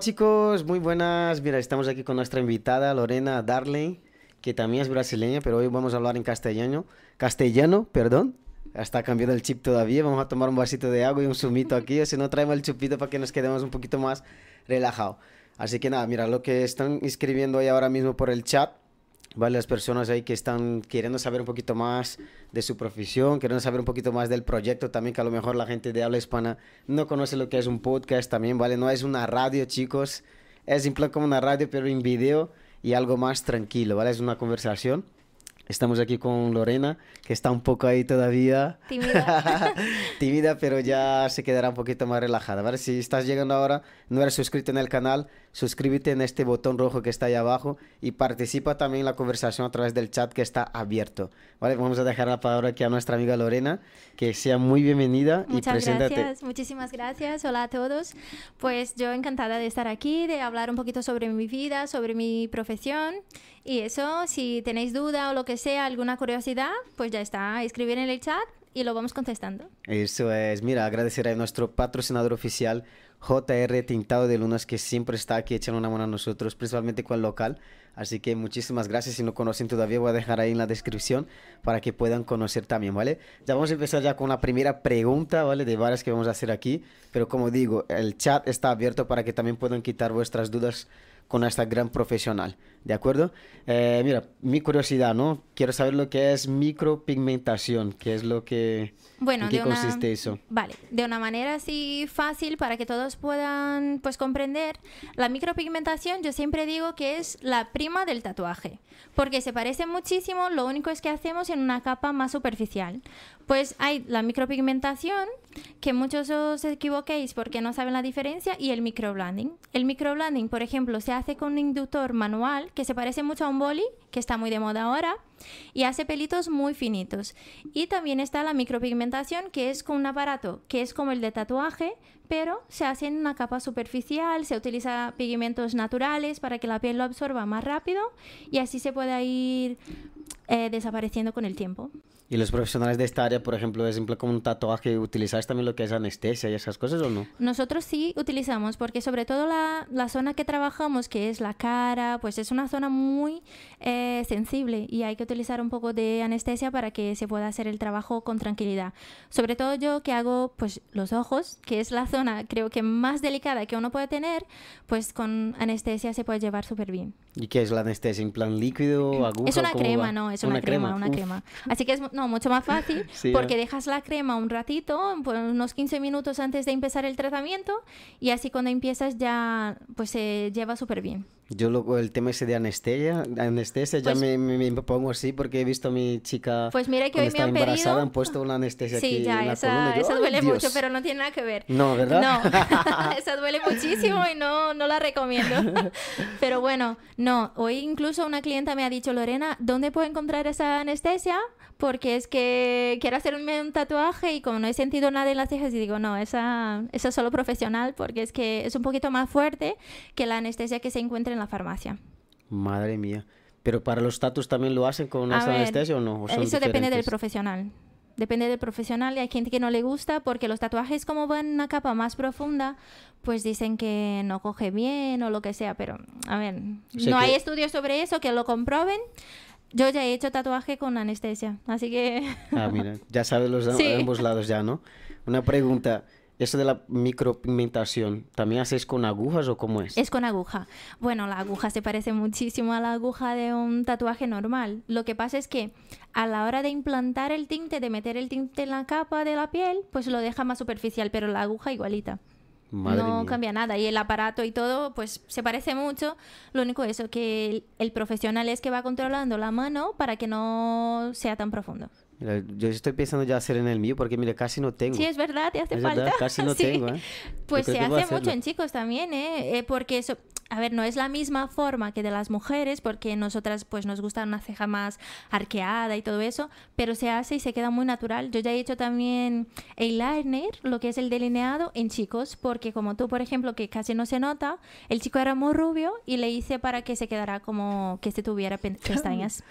chicos, muy buenas. Mira, estamos aquí con nuestra invitada Lorena Darley, que también es brasileña, pero hoy vamos a hablar en castellano. Castellano, perdón. Está cambiando el chip todavía. Vamos a tomar un vasito de agua y un zumito aquí. Si no, traemos el chupito para que nos quedemos un poquito más relajados. Así que nada, mira, lo que están escribiendo ahí ahora mismo por el chat varias personas ahí que están queriendo saber un poquito más de su profesión, queriendo saber un poquito más del proyecto también, que a lo mejor la gente de habla hispana no conoce lo que es un podcast también, ¿vale? No es una radio, chicos, es simple como una radio, pero en video y algo más tranquilo, ¿vale? Es una conversación. Estamos aquí con Lorena, que está un poco ahí todavía. Tímida. Tímida, pero ya se quedará un poquito más relajada, ¿vale? Si estás llegando ahora, no eres suscrito en el canal, suscríbete en este botón rojo que está ahí abajo y participa también en la conversación a través del chat que está abierto, ¿vale? Vamos a dejar la palabra aquí a nuestra amiga Lorena, que sea muy bienvenida Muchas y preséntate. gracias, muchísimas gracias. Hola a todos. Pues yo encantada de estar aquí, de hablar un poquito sobre mi vida, sobre mi profesión. Y eso, si tenéis duda o lo que sea, alguna curiosidad, pues ya está, escribir en el chat y lo vamos contestando. Eso es, mira, agradecer a nuestro patrocinador oficial, JR Tintado de Lunas, que siempre está aquí echando una mano a nosotros, principalmente con el local. Así que muchísimas gracias. Si no conocen todavía, voy a dejar ahí en la descripción para que puedan conocer también, ¿vale? Ya vamos a empezar ya con la primera pregunta, ¿vale? De varias que vamos a hacer aquí. Pero como digo, el chat está abierto para que también puedan quitar vuestras dudas con esta gran profesional, ¿de acuerdo? Eh, mira, mi curiosidad, ¿no? Quiero saber lo que es micropigmentación, qué es lo que... Bueno, ¿En qué de una- consiste eso? Vale, de una manera así fácil para que todos puedan pues comprender, la micropigmentación yo siempre digo que es la prima del tatuaje, porque se parece muchísimo, lo único es que hacemos en una capa más superficial. Pues hay la micropigmentación, que muchos os equivoquéis porque no saben la diferencia, y el microblending. El microblending, por ejemplo, se hace con un inductor manual que se parece mucho a un boli, que está muy de moda ahora, y hace pelitos muy finitos. Y también está la micropigmentación, que es con un aparato que es como el de tatuaje, pero se hace en una capa superficial, se utiliza pigmentos naturales para que la piel lo absorba más rápido y así se pueda ir eh, desapareciendo con el tiempo. ¿Y los profesionales de esta área, por ejemplo, es simple como un tatuaje, utilizáis también lo que es anestesia y esas cosas o no? Nosotros sí utilizamos, porque sobre todo la, zona que trabajamos, que es la cara, pues es una zona muy eh, sensible y hay que utilizar un poco de anestesia para que se pueda hacer el trabajo con tranquilidad. Sobre todo yo que hago pues los ojos, que es la zona creo que más delicada que uno puede tener, pues con anestesia se puede llevar súper bien. ¿Y qué es la anestesia? ¿En plan líquido, aguja? Es una crema, va? no, es una, crema, una Uf. crema. Así que es no, mucho más fácil Sí, porque dejas la crema un ratito, pues unos 15 minutos antes de empezar el tratamiento y así cuando empiezas ya pues se lleva súper bien. Yo luego el tema ese de anestesia, anestesia ya Pues- me, me, me pongo así porque he visto a mi chica Pues mira que cuando hoy me han embarazada pedido- han puesto una anestesia aquí Sí, ya, en la esa, columna. yo, esa ¡ay, duele Dios! mucho, pero no tiene nada que ver. No, ¿verdad? No, esa duele muchísimo y no, no la recomiendo. Pero bueno, no, hoy incluso una clienta me ha dicho, Lorena, ¿dónde puedo encontrar esa anestesia? Porque es que quiero hacerme un tatuaje y como no he sentido nada en las cejas, y digo, no, esa, esa es solo profesional porque es que es un poquito más fuerte que la anestesia que se encuentra en la farmacia. Madre mía. Pero para los tatus también lo hacen con esta anestesia o no? ¿O son Eso depende del profesional. Depende del profesional y hay gente que no le gusta porque los tatuajes como van en una capa más profunda, pues dicen que no coge bien o lo que sea, pero a ver, sea no que- hay estudios sobre eso que lo comprueben. Yo ya he hecho tatuaje con anestesia, así que Ah, mira, ya sabes los de Sí. ambos lados ya, ¿no? Una pregunta, eso de la micropigmentación, ¿también hacéis con agujas o cómo es? es con aguja. Bueno, la aguja se parece muchísimo a la aguja de un tatuaje normal. Lo que pasa es que a la hora de implantar el tinte, de meter el tinte en la capa de la piel, pues lo deja más superficial, pero la aguja igualita. Madre no mía. cambia nada y el aparato y todo pues se parece mucho lo único eso que el, el profesional es que va controlando la mano para que no sea tan profundo yo estoy pensando ya hacer en el mío porque, mira, casi no tengo. sí es verdad te hace Es falta verdad, casi no Sí. tengo, ¿eh? pues se hace mucho en chicos también eh, Eh, porque eso a ver, no es la misma forma que de las mujeres, porque nosotras pues nos gusta una ceja más arqueada y todo eso, pero se hace y se queda muy natural. Yo ya he hecho también eyeliner, lo que es el delineado en chicos, porque como tú, por ejemplo, que casi no se nota, el chico era muy rubio y le hice para que se quedara como que se tuviera pe- pestañas.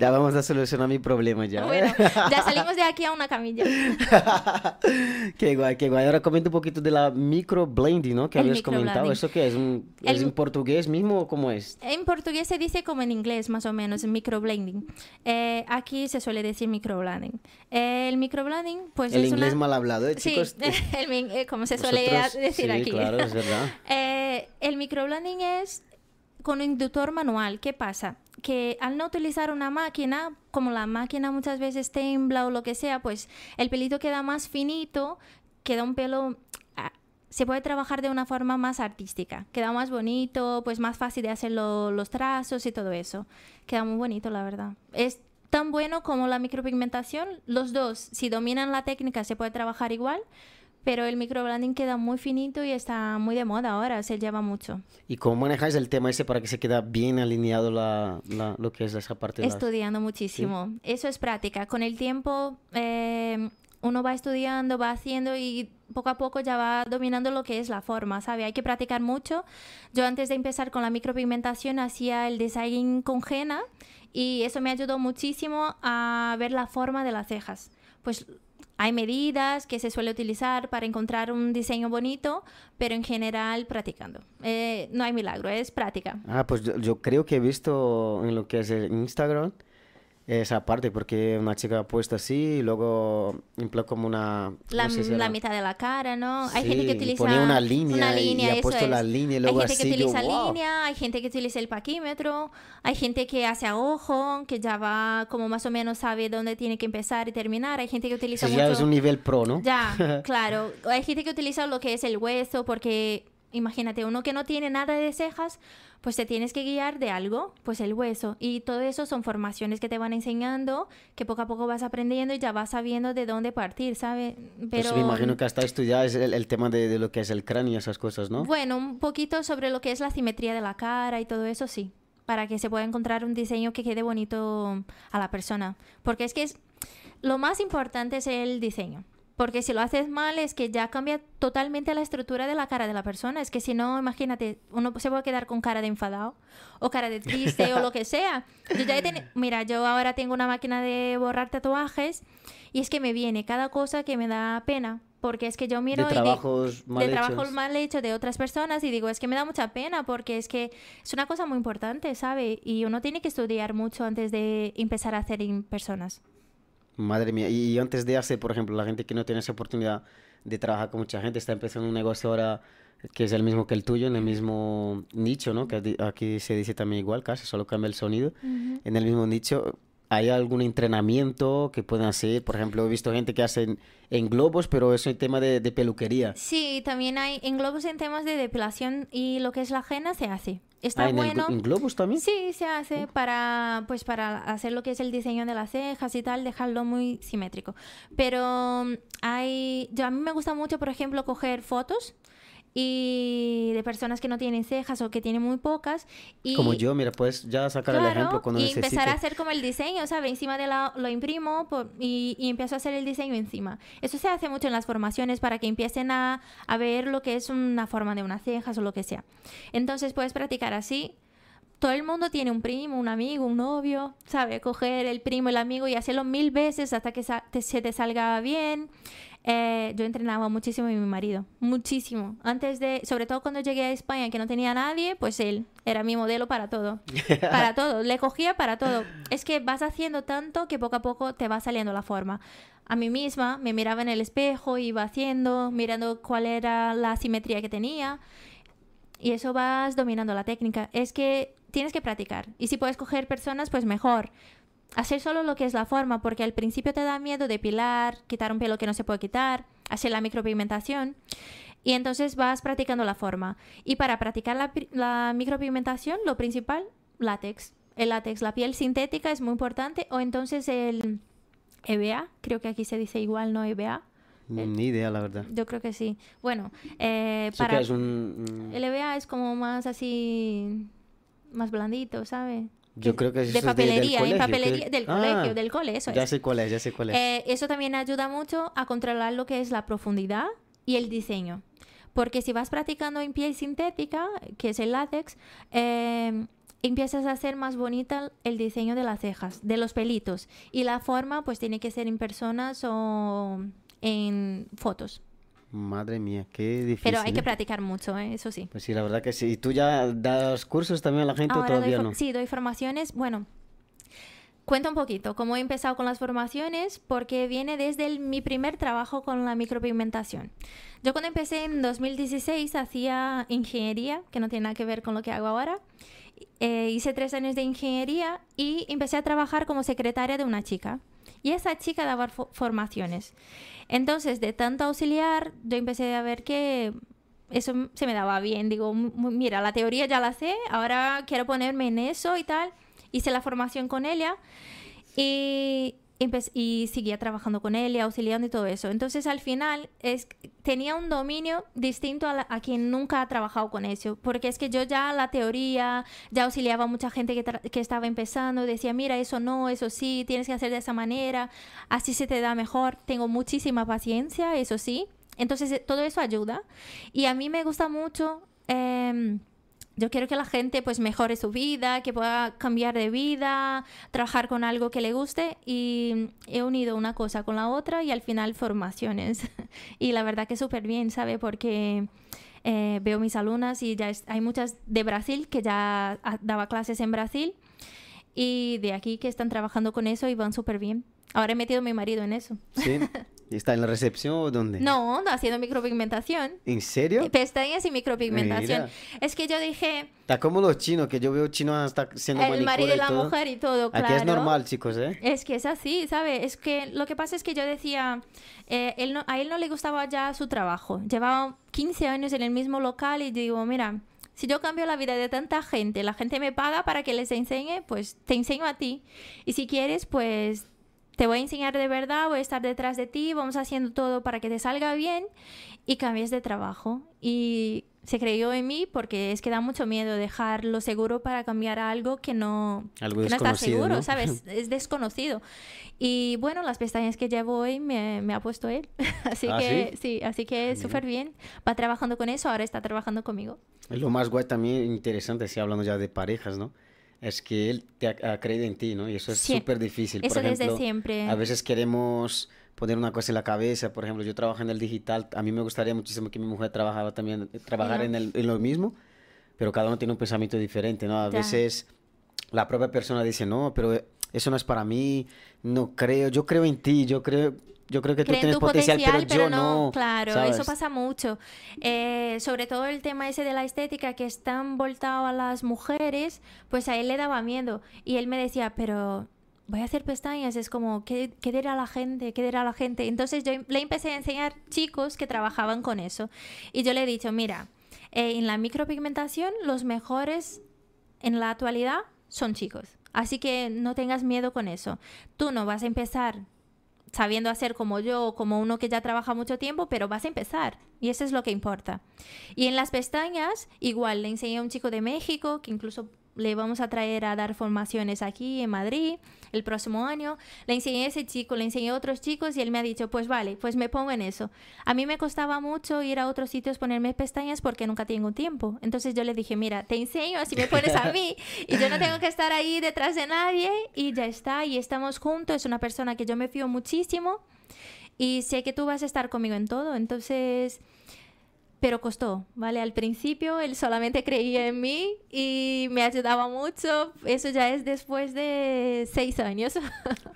Ya vamos a solucionar mi problema ya. bueno, ya salimos de aquí a una camilla. qué guay, qué guay. Ahora comenta un poquito de la microblending, ¿no? Que El habías comentado. ¿Eso qué es? Un- ¿Es El- en portugués mismo o cómo es? En portugués se dice como en inglés, más o menos, microblending. Eh, aquí se suele decir microblending. Eh, el microblending, pues El es inglés una... mal hablado, ¿eh, Sí, chicos? el min- eh, como se suele decir sí, aquí. claro, es verdad. Eh, el microblending es con inductor manual. ¿Qué pasa? Que al no utilizar una máquina, como la máquina muchas veces tembla o lo que sea, pues el pelito queda más finito, queda un pelo... ah, Se puede trabajar de una forma más artística, queda más bonito, pues más fácil de hacer lo- los trazos y todo eso. Queda muy bonito, la verdad. Es tan bueno como la micropigmentación. Los dos, si dominan la técnica, se puede trabajar igual, pero el microblending queda muy finito y está muy de moda ahora, se lleva mucho. ¿Y cómo manejáis el tema ese para que se quede bien alineado la, la- lo que es esa parte de las- Estudiando muchísimo. Eso es práctica. Con el tiempo eh, uno va estudiando, va haciendo y poco a poco ya va dominando lo que es la forma, ¿sabe? Hay que practicar mucho. Yo antes de empezar con la micropigmentación hacía el design con henna y eso me ayudó muchísimo a ver la forma de las cejas. Pues hay medidas que se suele utilizar para encontrar un diseño bonito, pero en general practicando. Eh, no hay milagro, es práctica. Ah, pues yo, yo creo que he visto en lo que es el Instagram esa parte, porque una chica ha puesto así y luego en plan como una... la, no sé si la era- mitad de la cara, ¿no? hay gente que utiliza ponía una línea una y- y línea, ha puesto la es. línea y luego hay gente así, que yo, utiliza "Wow". línea, hay gente que utiliza el paquímetro, hay gente que hace a ojo, que ya va como más o menos sabe dónde tiene que empezar y terminar, hay gente que utiliza Eso mucho ya es un nivel pro, ¿no? ya, claro. Hay gente que utiliza lo que es el hueso porque, imagínate, uno que no tiene nada de cejas, pues te tienes que guiar de algo, pues el hueso. Y todo eso son formaciones que te van enseñando, que poco a poco vas aprendiendo y ya vas sabiendo de dónde partir, ¿sabes? Pues me imagino que hasta estudiar es el, el tema de, de lo que es el cráneo y esas cosas, ¿no? Bueno, un poquito sobre lo que es la simetría de la cara y todo eso, sí. Para que se pueda encontrar un diseño que quede bonito a la persona. Porque es que es, lo más importante es el diseño. Porque si lo haces mal es que ya cambia totalmente la estructura de la cara de la persona. Es que si no, imagínate, uno se puede quedar con cara de enfadado o cara de triste o lo que sea. Yo ya he teni- Mira, yo ahora tengo una máquina de borrar tatuajes y es que me viene cada cosa que me da pena. Porque es que yo miro de y di- trabajos mal de trabajo hechos. mal hecho de otras personas y digo, es que me da mucha pena porque es que es una cosa muy importante, ¿sabe? Y uno tiene que estudiar mucho antes de empezar a hacer en personas. Madre mía, y, antes de hacer, por ejemplo, la gente que no tiene esa oportunidad de trabajar con mucha gente, está empezando un negocio ahora que es el mismo que el tuyo, en el mismo nicho, ¿no? Que aquí se dice también igual, casi, solo cambia el sonido. En el mismo nicho, ¿hay algún entrenamiento que pueden hacer? Por ejemplo, he visto gente que hacen en globos, pero eso es tema de, de peluquería. Sí, también hay englobos en temas de depilación y lo que es la henna se hace. Está Ah, ¿en, el bueno. glo- en globos también? Sí, se hace para pues para hacer lo que es el diseño de las cejas y tal, dejarlo muy simétrico. Pero mm, hay yo a mí me gusta mucho, por ejemplo, coger fotos y de personas que no tienen cejas o que tienen muy pocas y Como yo, mira, puedes ya sacar el ejemplo cuando y empezar a hacer como el diseño, ¿sabes? Encima de la, lo imprimo por- y, y empiezo a hacer el diseño encima. Eso se hace mucho en las formaciones para que empiecen a, a ver lo que es una forma de unas cejas o lo que sea. Entonces puedes practicar así. Todo el mundo tiene un primo, un amigo, un novio, ¿sabe? Coger el primo, el amigo y hacerlo mil veces hasta que te- se te salga bien. Eh, yo entrenaba muchísimo a mi marido, muchísimo. Antes de, sobre todo cuando llegué a España, que no tenía nadie, pues él era mi modelo para todo. Para todo, le cogía para todo. Es que vas haciendo tanto que poco a poco te va saliendo la forma. A mí misma me miraba en el espejo, iba haciendo, mirando cuál era la simetría que tenía. Y eso vas dominando la técnica. Es que tienes que practicar. Y si puedes coger personas, pues mejor. Hacer solo lo que es la forma, porque al principio te da miedo depilar, quitar un pelo que no se puede quitar, hacer la micropigmentación. Y entonces vas practicando la forma. Y para practicar la, pi- la micropigmentación, lo principal, látex. El látex, la piel sintética es muy importante. O entonces el EVA, creo que aquí se dice igual, no EVA. Ni idea, la verdad. Yo creo que sí. Bueno, eh, para que es un... un- LBA es como más así, más blandito, ¿sabes? Yo creo que de eso es de- del papelería, en colegio, papelería del Ah, colegio, del cole, eso Ya es. sé cuál es, ya sé cuál es. Eh, eso también ayuda mucho a controlar lo que es la profundidad y el diseño. Porque si vas practicando en piel sintética, que es el látex, eh, empiezas a hacer más bonita el diseño de las cejas, de los pelitos. Y la forma, pues tiene que ser en personas o en fotos. Madre mía, qué difícil. Pero hay que ¿eh? practicar mucho, ¿eh? eso sí. Pues sí, la verdad que sí. ¿Y tú ya das cursos también a la gente o Ahora doy todavía no? Sí, doy formaciones. Bueno, cuento un poquito cómo he empezado con las formaciones, porque viene desde el- mi primer trabajo con la micropigmentación. Yo cuando empecé en 2016 hacía ingeniería, que no tiene nada que ver con lo que hago ahora. Eh, hice tres años de ingeniería y empecé a trabajar como secretaria de una chica. Y esa chica daba fo- formaciones. Entonces, de tanto auxiliar, yo empecé a ver que eso se me daba bien. Digo, "M- m- mira, la teoría ya la sé, ahora quiero ponerme en eso y tal. Hice la formación con ella y, y seguía trabajando con él y auxiliando y todo eso. Entonces, al final, es, tenía un dominio distinto a, la- a quien nunca ha trabajado con eso. Porque es que yo ya la teoría, ya auxiliaba a mucha gente que, que estaba empezando, decía, mira, eso no, eso sí, tienes que hacer de esa manera, así se te da mejor. Tengo muchísima paciencia, eso sí. Entonces, eh, todo eso ayuda. Y a mí me gusta mucho... em, yo quiero que la gente pues mejore su vida, que pueda cambiar de vida, trabajar con algo que le guste y he unido una cosa con la otra y al final formaciones. y la verdad que súper bien, ¿sabe? Porque eh, veo mis alumnas y ya es- hay muchas de Brasil que ya ah, daba clases en Brasil y de aquí que están trabajando con eso y van súper bien. Ahora he metido a mi marido en eso. ¿Sí? ¿Y ¿Está en la recepción o dónde? No, haciendo micropigmentación. ¿En serio? Pestañas y micropigmentación. Mira. Es que yo dije, Está como los chinos, que yo veo chinos hasta haciendo el marido y la todo. mujer y todo, claro. Aquí es normal, chicos, ¿eh? Es que es así, ¿sabes? Es que lo que pasa es que yo decía, eh, él no- a él no le gustaba ya su trabajo. Llevaba 15 años en el mismo local y digo, mira, si yo cambio la vida de tanta gente, la gente me paga para que les enseñe, pues te enseño a ti. Y si quieres, pues te voy a enseñar de verdad, voy a estar detrás de ti, vamos haciendo todo para que te salga bien y cambies de trabajo. Y se creyó en mí porque es que da mucho miedo dejarlo seguro para cambiar a algo que no, Algo que no está seguro, ¿no? ¿sabes? Es desconocido. Y bueno, las pestañas que llevo hoy me, me ha puesto él. así ¿Ah, que sí? sí, así que súper bien. Va trabajando con eso, ahora está trabajando conmigo. Es lo más guay también, interesante, si hablando ya de parejas, ¿no? Es que él te ha, ha creído en ti, ¿no? Y eso es súper difícil. Eso por desde ejemplo, siempre. A veces queremos poner una cosa en la cabeza, por ejemplo, yo trabajo en el digital, a mí me gustaría muchísimo que mi mujer trabajara también, trabajar no. en, el- en lo mismo, pero cada uno tiene un pensamiento diferente, ¿no? A Ya. veces la propia persona dice, no, pero eso no es para mí, no creo, yo creo en ti, yo creo, yo creo que tú tienes tu potencial, potencial, pero yo no. Claro, ¿sabes? eso pasa mucho. Eh, sobre todo el tema ese de la estética que es tan voltado a las mujeres, pues a él le daba miedo. Y él me decía, pero voy a hacer pestañas, es como, ¿qué, qué dirá la gente? ¿Qué dirá la gente? Entonces yo le empecé a enseñar chicos que trabajaban con eso. Y yo le he dicho, mira, eh, en la micropigmentación los mejores en la actualidad son chicos. Así que no tengas miedo con eso. Tú no vas a empezar sabiendo hacer como yo como uno que ya trabaja mucho tiempo, pero vas a empezar y eso es lo que importa. Y en las pestañas, igual le enseñé a un chico de México que incluso le vamos a traer a dar formaciones aquí en Madrid el próximo año. Le enseñé a ese chico, le enseñé a otros chicos y él me ha dicho, pues vale, pues me pongo en eso. A mí me costaba mucho ir a otros sitios ponerme pestañas porque nunca tengo tiempo. Entonces yo le dije, mira, te enseño, así me pones a mí y yo no tengo que estar ahí detrás de nadie y ya está, y estamos juntos. Es una persona que yo me fío muchísimo y sé que tú vas a estar conmigo en todo. Entonces, pero costó, ¿vale? Al principio él solamente creía en mí y me ayudaba mucho. Eso ya es después de seis años.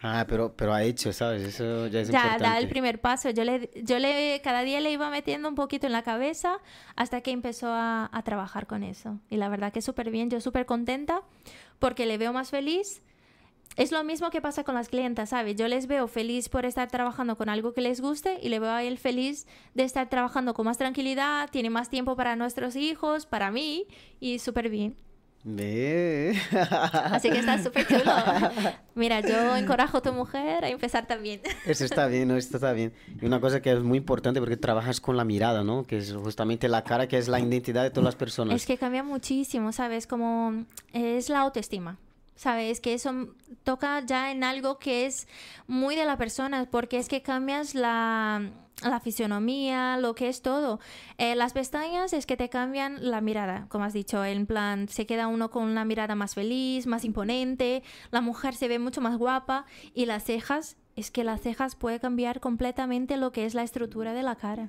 Ah, pero, pero ha hecho, ¿sabes? Eso ya es ya importante. da el primer paso. Yo le, yo le, cada día le iba metiendo un poquito en la cabeza hasta que empezó a, a trabajar con eso. Y la verdad que súper bien, yo súper contenta porque le veo más feliz. Es lo mismo que pasa con las clientas, ¿sabes? Yo les veo feliz por estar trabajando con algo que les guste y le veo a él feliz de estar trabajando con más tranquilidad, tiene más tiempo para nuestros hijos, para mí y súper bien. Ve. Así que está súper chulo. Mira, yo encorajo a tu mujer a empezar también. Eso está bien, ¿no? Esto está bien. Y una cosa que es muy importante porque trabajas con la mirada, ¿no? Que es justamente la cara, que es la identidad de todas las personas. Es que cambia muchísimo, ¿sabes? Como es la autoestima. ¿Sabes? Que eso toca ya en algo que es muy de la persona, porque es que cambias la, la fisionomía, lo que es todo. Eh, las pestañas es que te cambian la mirada, como has dicho, en plan, se queda uno con una mirada más feliz, más imponente, la mujer se ve mucho más guapa y las cejas, es que las cejas puede cambiar completamente lo que es la estructura de la cara.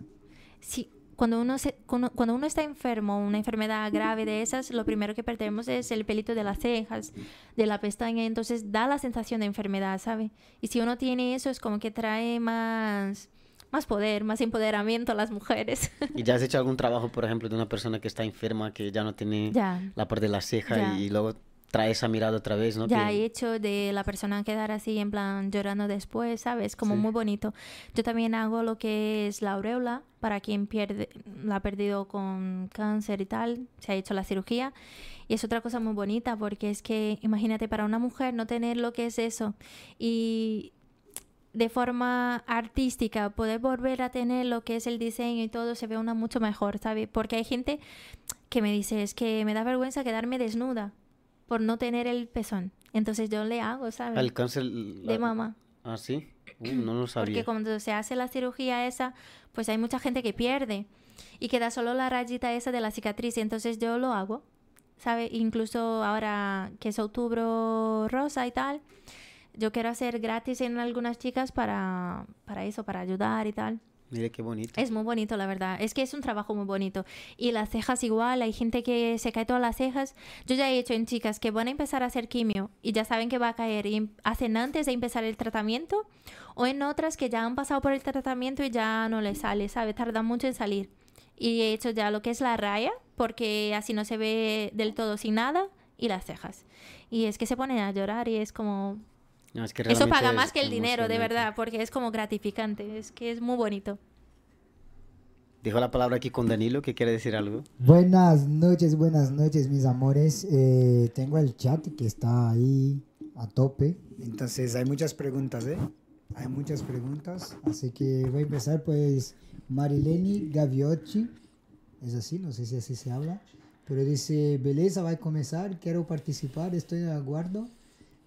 Sí, cuando uno, se, cuando, cuando, uno está enfermo, una enfermedad grave de esas, lo primero que perdemos es el pelito de las cejas, de la pestaña, entonces da la sensación de enfermedad, ¿sabe? Y si uno tiene eso es como que trae más más poder, más empoderamiento a las mujeres. ¿Y ya has hecho algún trabajo, por ejemplo, de una persona que está enferma, que ya no tiene la parte de la ceja y luego trae esa mirada otra vez, ¿no? Ya he hecho de la persona quedar así en plan llorando después, ¿sabes? Como muy bonito. Yo también hago lo que es la aureola para quien pierde, la ha perdido con cáncer y tal, se ha hecho la cirugía. Y es otra cosa muy bonita porque es que imagínate para una mujer no tener lo que es eso y de forma artística poder volver a tener lo que es el diseño y todo se ve una mucho mejor, ¿sabes? Porque hay gente que me dice, es que me da vergüenza quedarme desnuda por no tener el pezón. Entonces yo le hago, ¿sabes? El cáncer de mama. Ah, sí. no lo sabía. Porque cuando se hace la cirugía esa, pues hay mucha gente que pierde y queda solo la rayita esa de la cicatriz. Y entonces yo lo hago, ¿sabes? Incluso ahora que es octubre rosa y tal, yo quiero hacer gratis en algunas chicas para, para eso, para ayudar y tal. Mire qué bonito. Es muy bonito, la verdad. Es que es un trabajo muy bonito. Y las cejas igual, hay gente que se cae todas las cejas. Yo ya he hecho en chicas que van a empezar a hacer quimio y ya saben que va a caer y hacen antes de empezar el tratamiento. O en otras que ya han pasado por el tratamiento y ya no les sale, ¿sabe? Tardan mucho en salir. Y he hecho ya lo que es la raya, porque así no se ve del todo sin nada, y las cejas. Y es que se ponen a llorar y es como, eso paga más que el dinero, de verdad, porque es como gratificante, es que es muy bonito. Dejo la palabra aquí con Danilo, que quiere decir algo. Buenas noches, buenas noches, mis amores. Eh, tengo el chat que está ahí a tope. Entonces hay muchas preguntas, ¿eh? Hay muchas preguntas. Así que voy a empezar, pues, Marileni Gaviotti. Es así, no sé si así se habla. Pero dice, beleza, va a comenzar, quiero participar, estoy de acuerdo.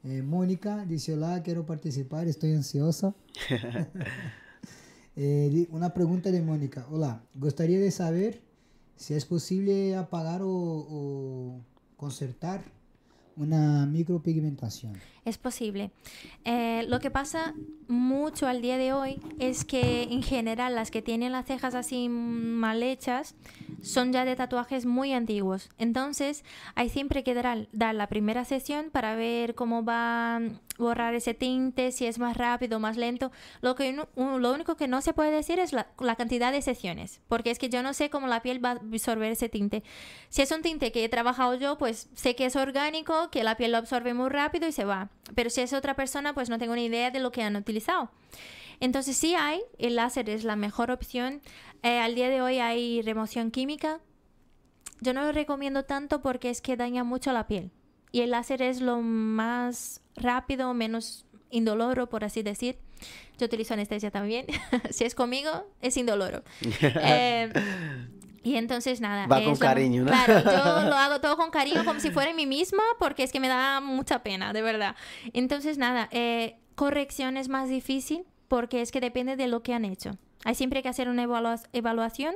Eh, Mónica dice, hola, quiero participar, estoy ansiosa. eh, una pregunta de Mónica. Hola, gustaría de saber si es posible apagar o, o concertar una micropigmentación. Es posible. Eh, lo que pasa mucho al día de hoy es que en general las que tienen las cejas así mal hechas son ya de tatuajes muy antiguos. Entonces hay siempre que dar, dar la primera sesión para ver cómo va borrar ese tinte, si es más rápido más lento. Lo, que, lo único que no se puede decir es la, la cantidad de sesiones, porque es que yo no sé cómo la piel va a absorber ese tinte. Si es un tinte que he trabajado yo, pues sé que es orgánico, que la piel lo absorbe muy rápido y se va. Pero si es otra persona, pues no tengo ni idea de lo que han utilizado. Entonces sí hay, el láser es la mejor opción. Eh, al día de hoy hay remoción química. Yo no lo recomiendo tanto porque es que daña mucho la piel. Y el láser es lo más rápido, menos indoloro, por así decir. Yo utilizo anestesia también. si es conmigo, es indoloro. eh, y entonces nada. Va con cariño, ¿no? Claro, yo lo hago todo con cariño como si fuera mí misma porque es que me da mucha pena, de verdad. Entonces nada, eh, corrección es más difícil porque es que depende de lo que han hecho. Hay siempre que hacer una evaluación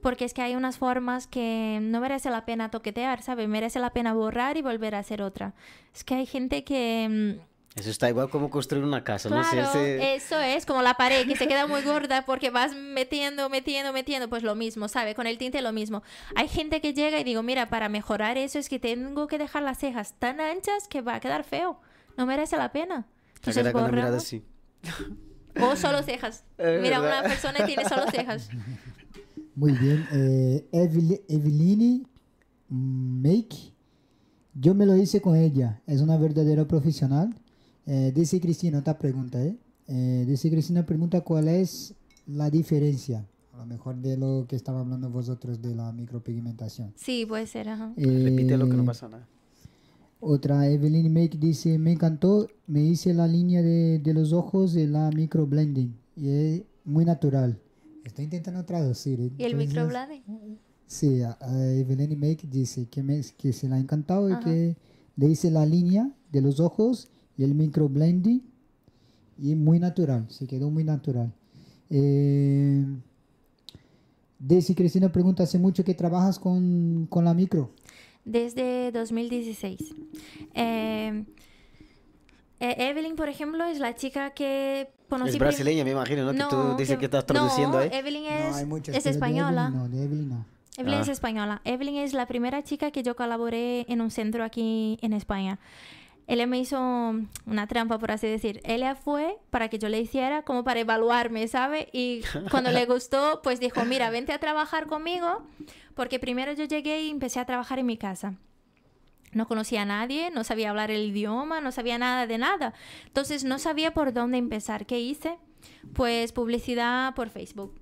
porque es que hay unas formas que no merece la pena toquetear, ¿sabes? Merece la pena borrar y volver a hacer otra. Es que hay gente que mm, eso está igual como construir una casa, claro, ¿no? Eso es como la pared que se queda muy gorda porque vas metiendo, metiendo, metiendo, pues lo mismo, ¿sabe? Con el tinte lo mismo. Hay gente que llega y digo, mira, para mejorar eso es que tengo que dejar las cejas tan anchas que va a quedar feo. No merece la pena. Entonces, así. O solo cejas. mira, una persona tiene solo cejas. Muy bien. Eh, Evelini Make. Yo me lo hice con ella. Es una verdadera profesional. Eh, dice Cristina otra pregunta, ¿eh? ¿eh? Dice Cristina pregunta cuál es la diferencia, a lo mejor de lo que estaba hablando vosotros de la micropigmentación. Sí, puede ser, ajá. Eh, Repite lo que no pasa nada. Otra, Evelyn Make dice, me encantó, me hice la línea de, de los ojos de la microblending y es muy natural. Estoy intentando traducir. ¿Y el microblending? Sí, a- a Evelyn Make dice que, me, que se le ha encantado y que le hice la línea de los ojos y el microblending y muy natural, se quedó muy natural. Eh, Daisy Cristina pregunta, ¿hace mucho que trabajas con, con la micro? Desde 2016. Eh, eh, Evelyn, por ejemplo, es la chica que conocí Es brasileña, me imagino, ¿no? que tú No, dices que, estás traduciendo no, ahí. Evelyn No, es, hay muchas, es española. Evelyn no, de Evelyn no. Evelyn es Ah. española. Evelyn es la primera chica que yo colaboré en un centro aquí en España. Ella me hizo una trampa, por así decir. Ella fue para que yo le hiciera como para evaluarme, ¿sabe? Y cuando le gustó, pues dijo, mira, vente a trabajar conmigo, porque primero yo llegué y empecé a trabajar en mi casa. No conocía a nadie, no sabía hablar el idioma, no sabía nada de nada. Entonces no sabía por dónde empezar. ¿Qué hice? Pues publicidad por Facebook.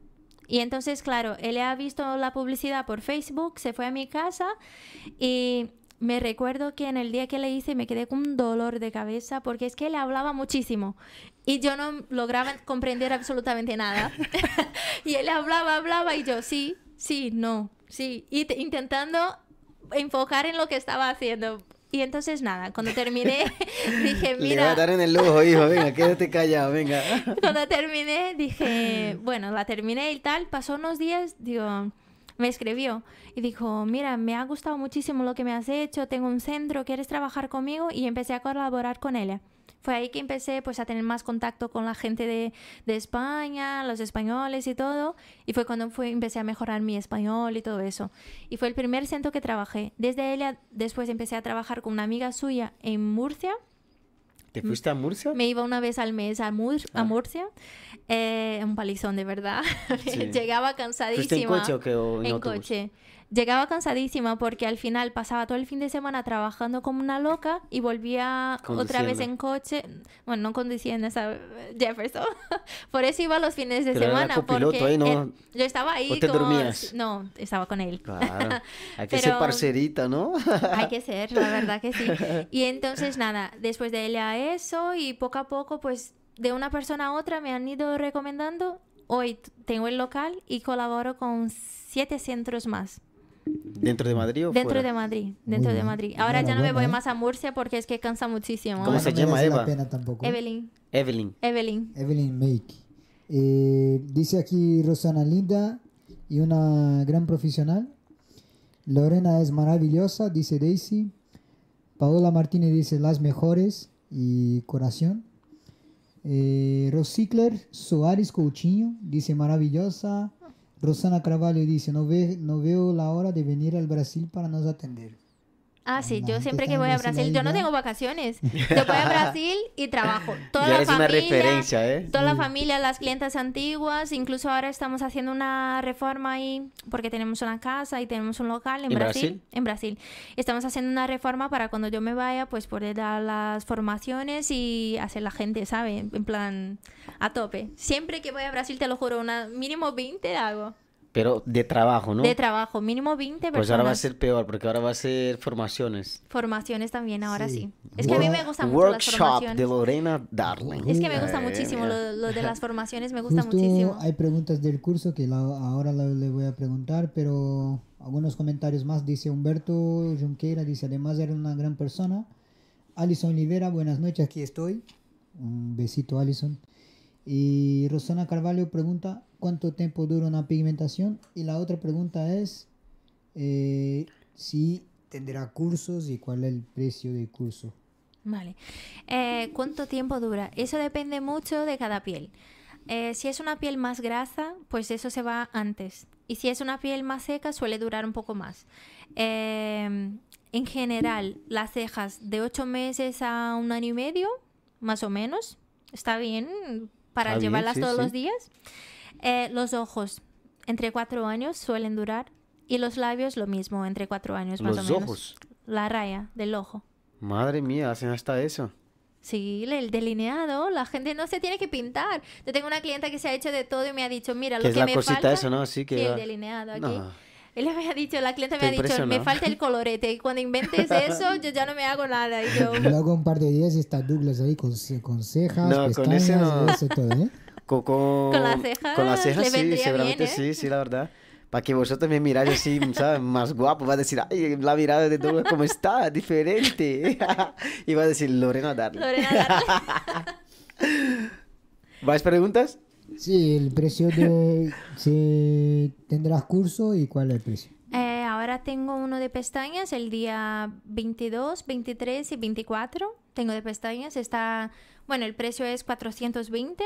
Y entonces, claro, él ha visto la publicidad por Facebook, se fue a mi casa y me recuerdo que en el día que le hice me quedé con un dolor de cabeza porque es que él hablaba muchísimo y yo no lograba comprender absolutamente nada. y él hablaba, hablaba y yo, sí, sí, no, sí, y te- intentando enfocar en lo que estaba haciendo. Y entonces nada, cuando terminé dije, Le voy a mira, dar en el lujo, hijo, venga, quédate callado, venga. cuando terminé, dije, bueno, la terminé y tal. Pasó unos días, digo, me escribió y dijo, mira, me ha gustado muchísimo lo que me has hecho, tengo un centro, ¿quieres trabajar conmigo? Y empecé a colaborar con ella. Fue ahí que empecé pues a tener más contacto con la gente de, de España, los españoles y todo. Y fue cuando fue, empecé a mejorar mi español y todo eso. Y fue el primer centro que trabajé. Desde ella, después empecé a trabajar con una amiga suya en Murcia. ¿Te fuiste a Murcia? Me iba una vez al mes a, Mur- a Ah. Murcia. Eh, un palizón, de verdad. Sí. Llegaba ¿Fuiste cansadísima. en coche o qué? o en En coche. Llegaba cansadísima porque al final pasaba todo el fin de semana trabajando como una loca y volvía otra vez en coche. Bueno, no conduciendo esa Jefferson. Por eso iba los fines de Pero semana. porque ahí, ¿no? él- yo estaba ahí. ¿O te con- dormías? No, estaba con él. Claro, hay que Pero- ser parcerita, ¿no? Hay que ser, la verdad que sí. Y entonces nada, después de ella eso y poco a poco pues de una persona a otra me han ido recomendando. Hoy tengo el local y colaboro con siete centros más ¿Dentro de Madrid o dentro fuera? de Madrid, dentro de. Madrid. Ahora ya no me Enhorabuena, voy ¿eh? más a Murcia porque es que cansa muchísimo. ¿Cómo se llama, la Eva? pena tampoco. Evelyn, Evelyn. Evelyn. Evelyn Make. Eh, dice aquí Rosana Linda y una gran profesional. Lorena es maravillosa, dice Daisy. Paola Martínez dice las mejores y corazón. Eh, Rosicler Soares Coutinho dice maravillosa. Rosana Carvalho dice no, no veo la hora de venir al Brasil para nos atender. Ah, sí, yo siempre está que voy a Brasil yo no tengo vacaciones. Yo voy a Brasil y trabajo. Toda Ya la eres una familia, referencia, ¿eh? Toda la familia, las clientas antiguas, incluso ahora estamos haciendo una reforma ahí porque tenemos una casa y tenemos un local en, ¿En Brasil, Brasil? En Brasil. Estamos haciendo una reforma para cuando yo me vaya, pues poder dar las formaciones y hacer la gente, ¿sabe? En plan, a tope. Siempre que voy a Brasil, te lo juro, una mínimo 20 hago. Pero de trabajo, ¿no? De trabajo, mínimo 20 personas. Pues ahora va a ser peor, porque ahora va a ser formaciones. Formaciones también, ahora sí. Sí. Es que a mí me gustan mucho las Workshop formaciones. de Lorena Darling. Es que me gusta Eh, muchísimo lo, lo de las formaciones, me gusta Justo muchísimo. hay preguntas del curso que la- ahora la- le voy a preguntar, pero algunos comentarios más. Dice Humberto Junqueira, dice, además era una gran persona. Alison Olivera, buenas noches, aquí estoy. Un besito, Alison. Y Rosana Carvalho pregunta, ¿cuánto tiempo dura una pigmentación? Y la otra pregunta es, eh, si tendrá cursos y cuál es el precio del curso. Vale. Eh, ¿Cuánto tiempo dura? Eso depende mucho de cada piel. Eh, si es una piel más grasa, pues eso se va antes. Y si es una piel más seca, suele durar un poco más. Eh, en general, las cejas de 8 meses a un año y medio, más o menos. Está bien para bien, llevarlas sí, todos sí. los días. Eh, los ojos, entre 4 años suelen durar. Y los labios, lo mismo, entre 4 años más Los o menos. ojos. La raya del ojo. Madre mía, hacen hasta eso. Sí, el delineado, la gente no se tiene que pintar. Yo tengo una clienta que se ha hecho de todo y me ha dicho, mira, Que lo es que la me cosita falta... eso, ¿no? Así que Sí, el delineado aquí. No. Él me ha dicho, la clienta Te me ha dicho, me falta el colorete. Y cuando inventes eso, yo ya no me hago nada. Y yo, Luego un par de días y está Douglas ahí con, con cejas, No, con pestañas, ese no. eso todo, ¿eh? Con, con, Con las cejas con las cejas, sí, seguramente bien, ¿eh? sí, sí, la verdad. Para que vosotros me miráis así, ¿sabes? Más guapo, va a decir, ay, la mirada de Douglas, ¿cómo está? Diferente. y va a decir, Lorena Darling. Lorena Darling. ¿Vais preguntas? Sí, el precio de... Si tendrás curso y cuál es el precio. Eh, ahora tengo uno de pestañas el día 22, 23 y 24. Tengo de pestañas. Está, bueno, el precio es 420.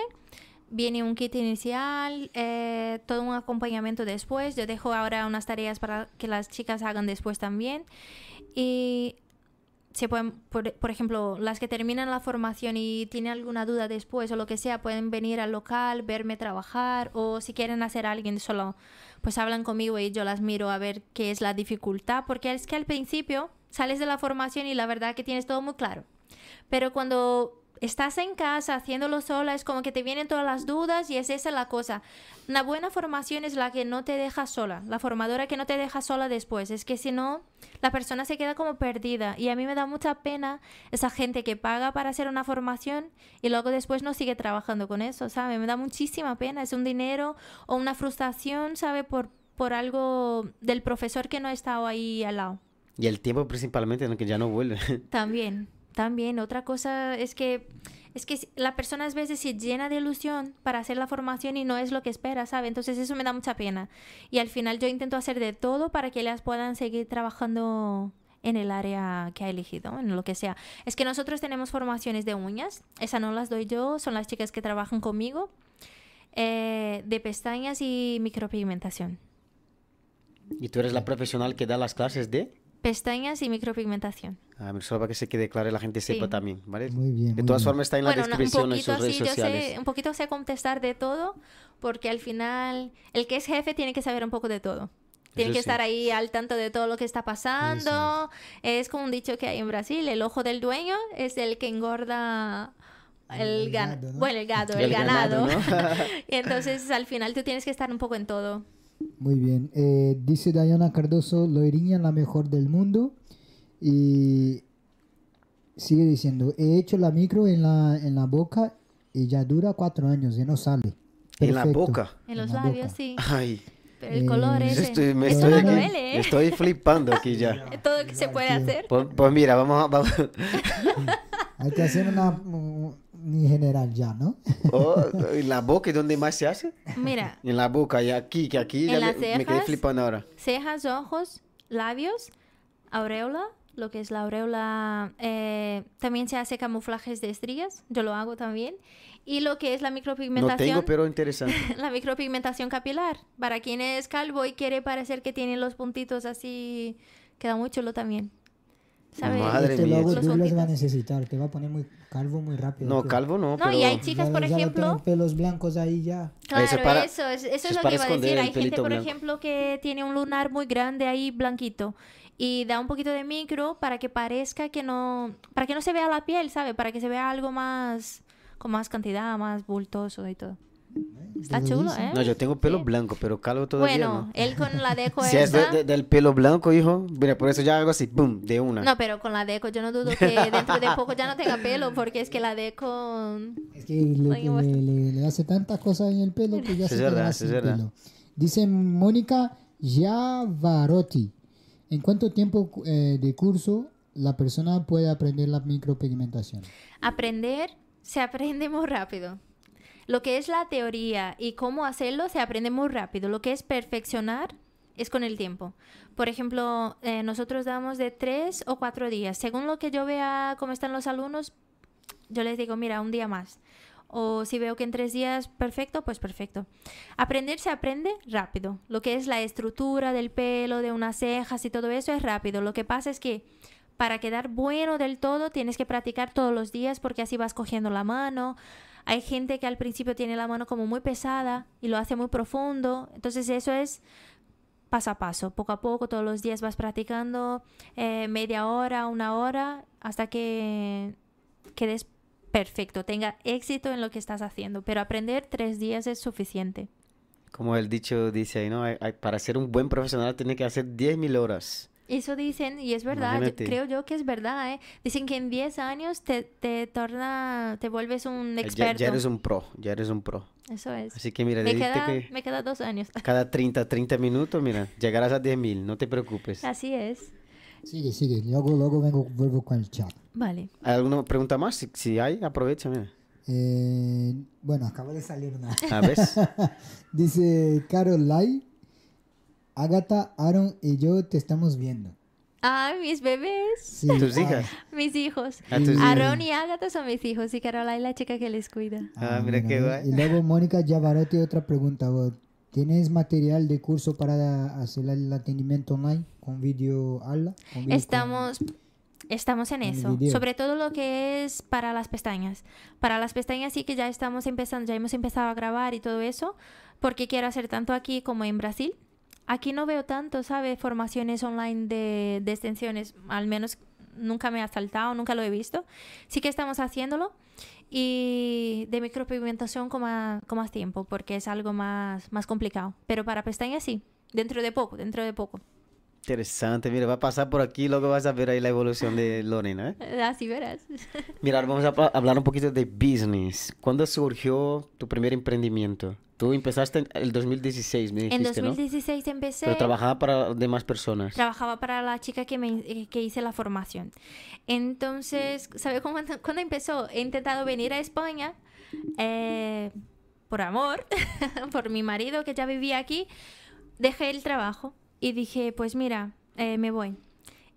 Viene un kit inicial, eh, todo un acompañamiento después. Yo dejo ahora unas tareas para que las chicas hagan después también. Y se pueden, por, por ejemplo, las que terminan la formación y tienen alguna duda después o lo que sea, pueden venir al local, verme trabajar o si quieren hacer a alguien solo, pues hablan conmigo y yo las miro a ver qué es la dificultad, porque es que al principio sales de la formación y la verdad que tienes todo muy claro. Pero cuando estás en casa haciéndolo sola, es como que te vienen todas las dudas y es esa la cosa. Una buena formación es la que no te deja sola, la formadora que no te deja sola después. Es que si no, la persona se queda como perdida. Y a mí me da mucha pena esa gente que paga para hacer una formación y luego después no sigue trabajando con eso, ¿sabe? Me da muchísima pena. Es un dinero o una frustración, ¿sabe? Por, por algo del profesor que no ha estado ahí al lado. Y el tiempo principalmente en el que ya no vuelve. También, también. Otra cosa es que es que la persona a veces se llena de ilusión para hacer la formación y no es lo que espera, ¿sabe? Entonces eso me da mucha pena. Y al final yo intento hacer de todo para que ellas puedan seguir trabajando en el área que ha elegido, en lo que sea. Es que nosotros tenemos formaciones de uñas, esa no las doy yo, son las chicas que trabajan conmigo, eh, de pestañas y micropigmentación. y tú eres la profesional que da las clases de... Pestañas y micropigmentación. A ver, solo para que se quede claro y la gente sepa Sí. también, ¿vale? Muy bien, De todas bien. formas está en la Bueno, no, descripción en poquito sus redes así, yo sociales. sé, un poquito sé contestar de todo, porque al final el que es jefe tiene que saber un poco de todo. Tiene Eso que sí. estar ahí al tanto de todo lo que está pasando. Es como un dicho que hay en Brasil, el ojo del dueño es el que engorda el, El gan- gado, ¿no? bueno, el gado, el, El ganado, ganado. ¿no? y entonces al final tú tienes que estar un poco en todo. Muy bien. Eh, dice Diana Cardoso, Loiriña la mejor del mundo. Y sigue diciendo, he hecho la micro en la, en la boca y ya dura cuatro años y no sale. En la boca. En los la labios, boca. sí. Ay, Pero el Eh, color yo ese. estoy, me Eso estoy, no aquí- duele, ¿eh? estoy flipando aquí ya. Todo lo que se puede hacer. Pues, pues mira, vamos a... Vamos, Hay que hacer una en general ya, ¿no? Oh, ¿En la boca es donde más se hace? Mira, En la boca y aquí, que aquí En ya las me, me quedé cejas. flipando ahora. cejas, ojos, labios, aureola, lo que es la aureola, eh, también se hace camuflajes de estrías, yo lo hago también, y lo que es la No micropigmentación, tengo, pero interesante. la micropigmentación capilar, para quien es calvo y quiere parecer que tiene los puntitos así, queda muy chulo también. ¿Sabes? Madre este mía, luego Los Douglas va a necesitar, te va a poner muy calvo muy rápido. No, tío. calvo no, No, pero... y hay chicas, Ya- por ya lo ejemplo, pelos blancos ahí ya. Claro, Eso es para- eso, es, eso es es lo que iba a decir. Hay gente, por blanco. ejemplo, que tiene un lunar muy grande ahí, blanquito, y da un poquito de micro para que parezca que no, para que no se vea la piel, ¿sabe? Para que se vea algo más, con más cantidad, más bultoso y todo. Está chulo. ¿eh? No, yo tengo pelo Sí. blanco, pero calvo todavía Bueno, no. él con la deco Si es de- esa... de- del pelo blanco, hijo, mira, por eso ya hago así, boom, de una. No, pero con la deco yo no dudo que dentro de poco ya no tenga pelo, porque es que la deco... Es que le, le- le- le hace tantas cosas en el pelo que ya se verdad, es sin verdad. pelo. Dice Mónica Yavarotti. ¿En cuánto tiempo eh, de curso la persona puede aprender la micropigmentación? Aprender se aprende muy rápido. Lo que es la teoría y cómo hacerlo se aprende muy rápido. Lo que es perfeccionar es con el tiempo. Por ejemplo, eh, nosotros damos de tres o cuatro días. Según lo que yo vea cómo están los alumnos, yo les digo, mira, un día más. O si veo que en tres días, perfecto, pues perfecto. Aprender se aprende rápido. Lo que es la estructura del pelo, de unas cejas y todo eso es rápido. Lo que pasa es que para quedar bueno del todo tienes que practicar todos los días porque así vas cogiendo la mano. Hay gente que al principio tiene la mano como muy pesada y lo hace muy profundo. Entonces eso es paso a paso, poco a poco, todos los días vas practicando eh, media hora, una hora, hasta que quedes perfecto, tenga éxito en lo que estás haciendo. Pero aprender tres días es suficiente. Como el dicho dice ahí, ¿no? Para ser un buen profesional tiene que hacer 10.000 horas. Eso dicen, y es verdad, yo- creo yo que es verdad, ¿eh? Dicen que en 10 años te, te torna, te vuelves un Ya, experto. ya eres un pro, ya eres un pro. Eso es. Así que mira, me, queda, que me queda dos años. cada 30, 30 minutos, mira, llegarás a 10.000, no te preocupes. Así es. Sigue, sigue. Luego, luego vengo, vuelvo con el chat. Vale. ¿Hay alguna pregunta más? Si, si hay, aprovecha, mira. Eh, bueno, acaba de salir una. A ver. Dice Carol Lai, Agatha, Aaron y yo te estamos viendo. Ah, mis bebés, Sí, ¿Tus ah, hijas? mis hijos. A tus hijas. Aaron y Agatha son mis hijos y Caroline la chica que les cuida. Ah, mira bueno, qué guay. Y luego Mónica Yavarotti, otra pregunta. vos, ¿Tienes material de curso para hacer el atendimiento online con vídeo habla? con vídeo Estamos, estamos en con eso. video. Sobre todo lo que es para las pestañas. Para las pestañas sí que ya estamos empezando, ya hemos empezado a grabar y todo eso, porque quiero hacer tanto aquí como en Brasil. Aquí no veo tanto, ¿sabes? Formaciones online de, de extensiones, al menos nunca me ha saltado, nunca lo he visto. Sí que estamos haciéndolo. Y de micropigmentación con más, con más tiempo, porque es algo más, más complicado. Pero para pestañas sí, dentro de poco, dentro de poco. Interesante, mira, va a pasar por aquí, luego vas a ver ahí la evolución de Lorena. ¿eh? Así verás. Mira, ahora vamos a hablar un poquito de business. ¿Cuándo surgió tu primer emprendimiento? Tú empezaste en el 2016, me En dijiste, ¿no? 2016 empecé, Pero trabajaba para demás personas. trabajaba para la chica que, me, que hice la formación. Entonces, ¿sabe cómo, cuándo empezó? He intentado venir a España eh, por amor, por mi marido que ya vivía aquí. Dejé el trabajo y dije, pues mira, eh, me voy.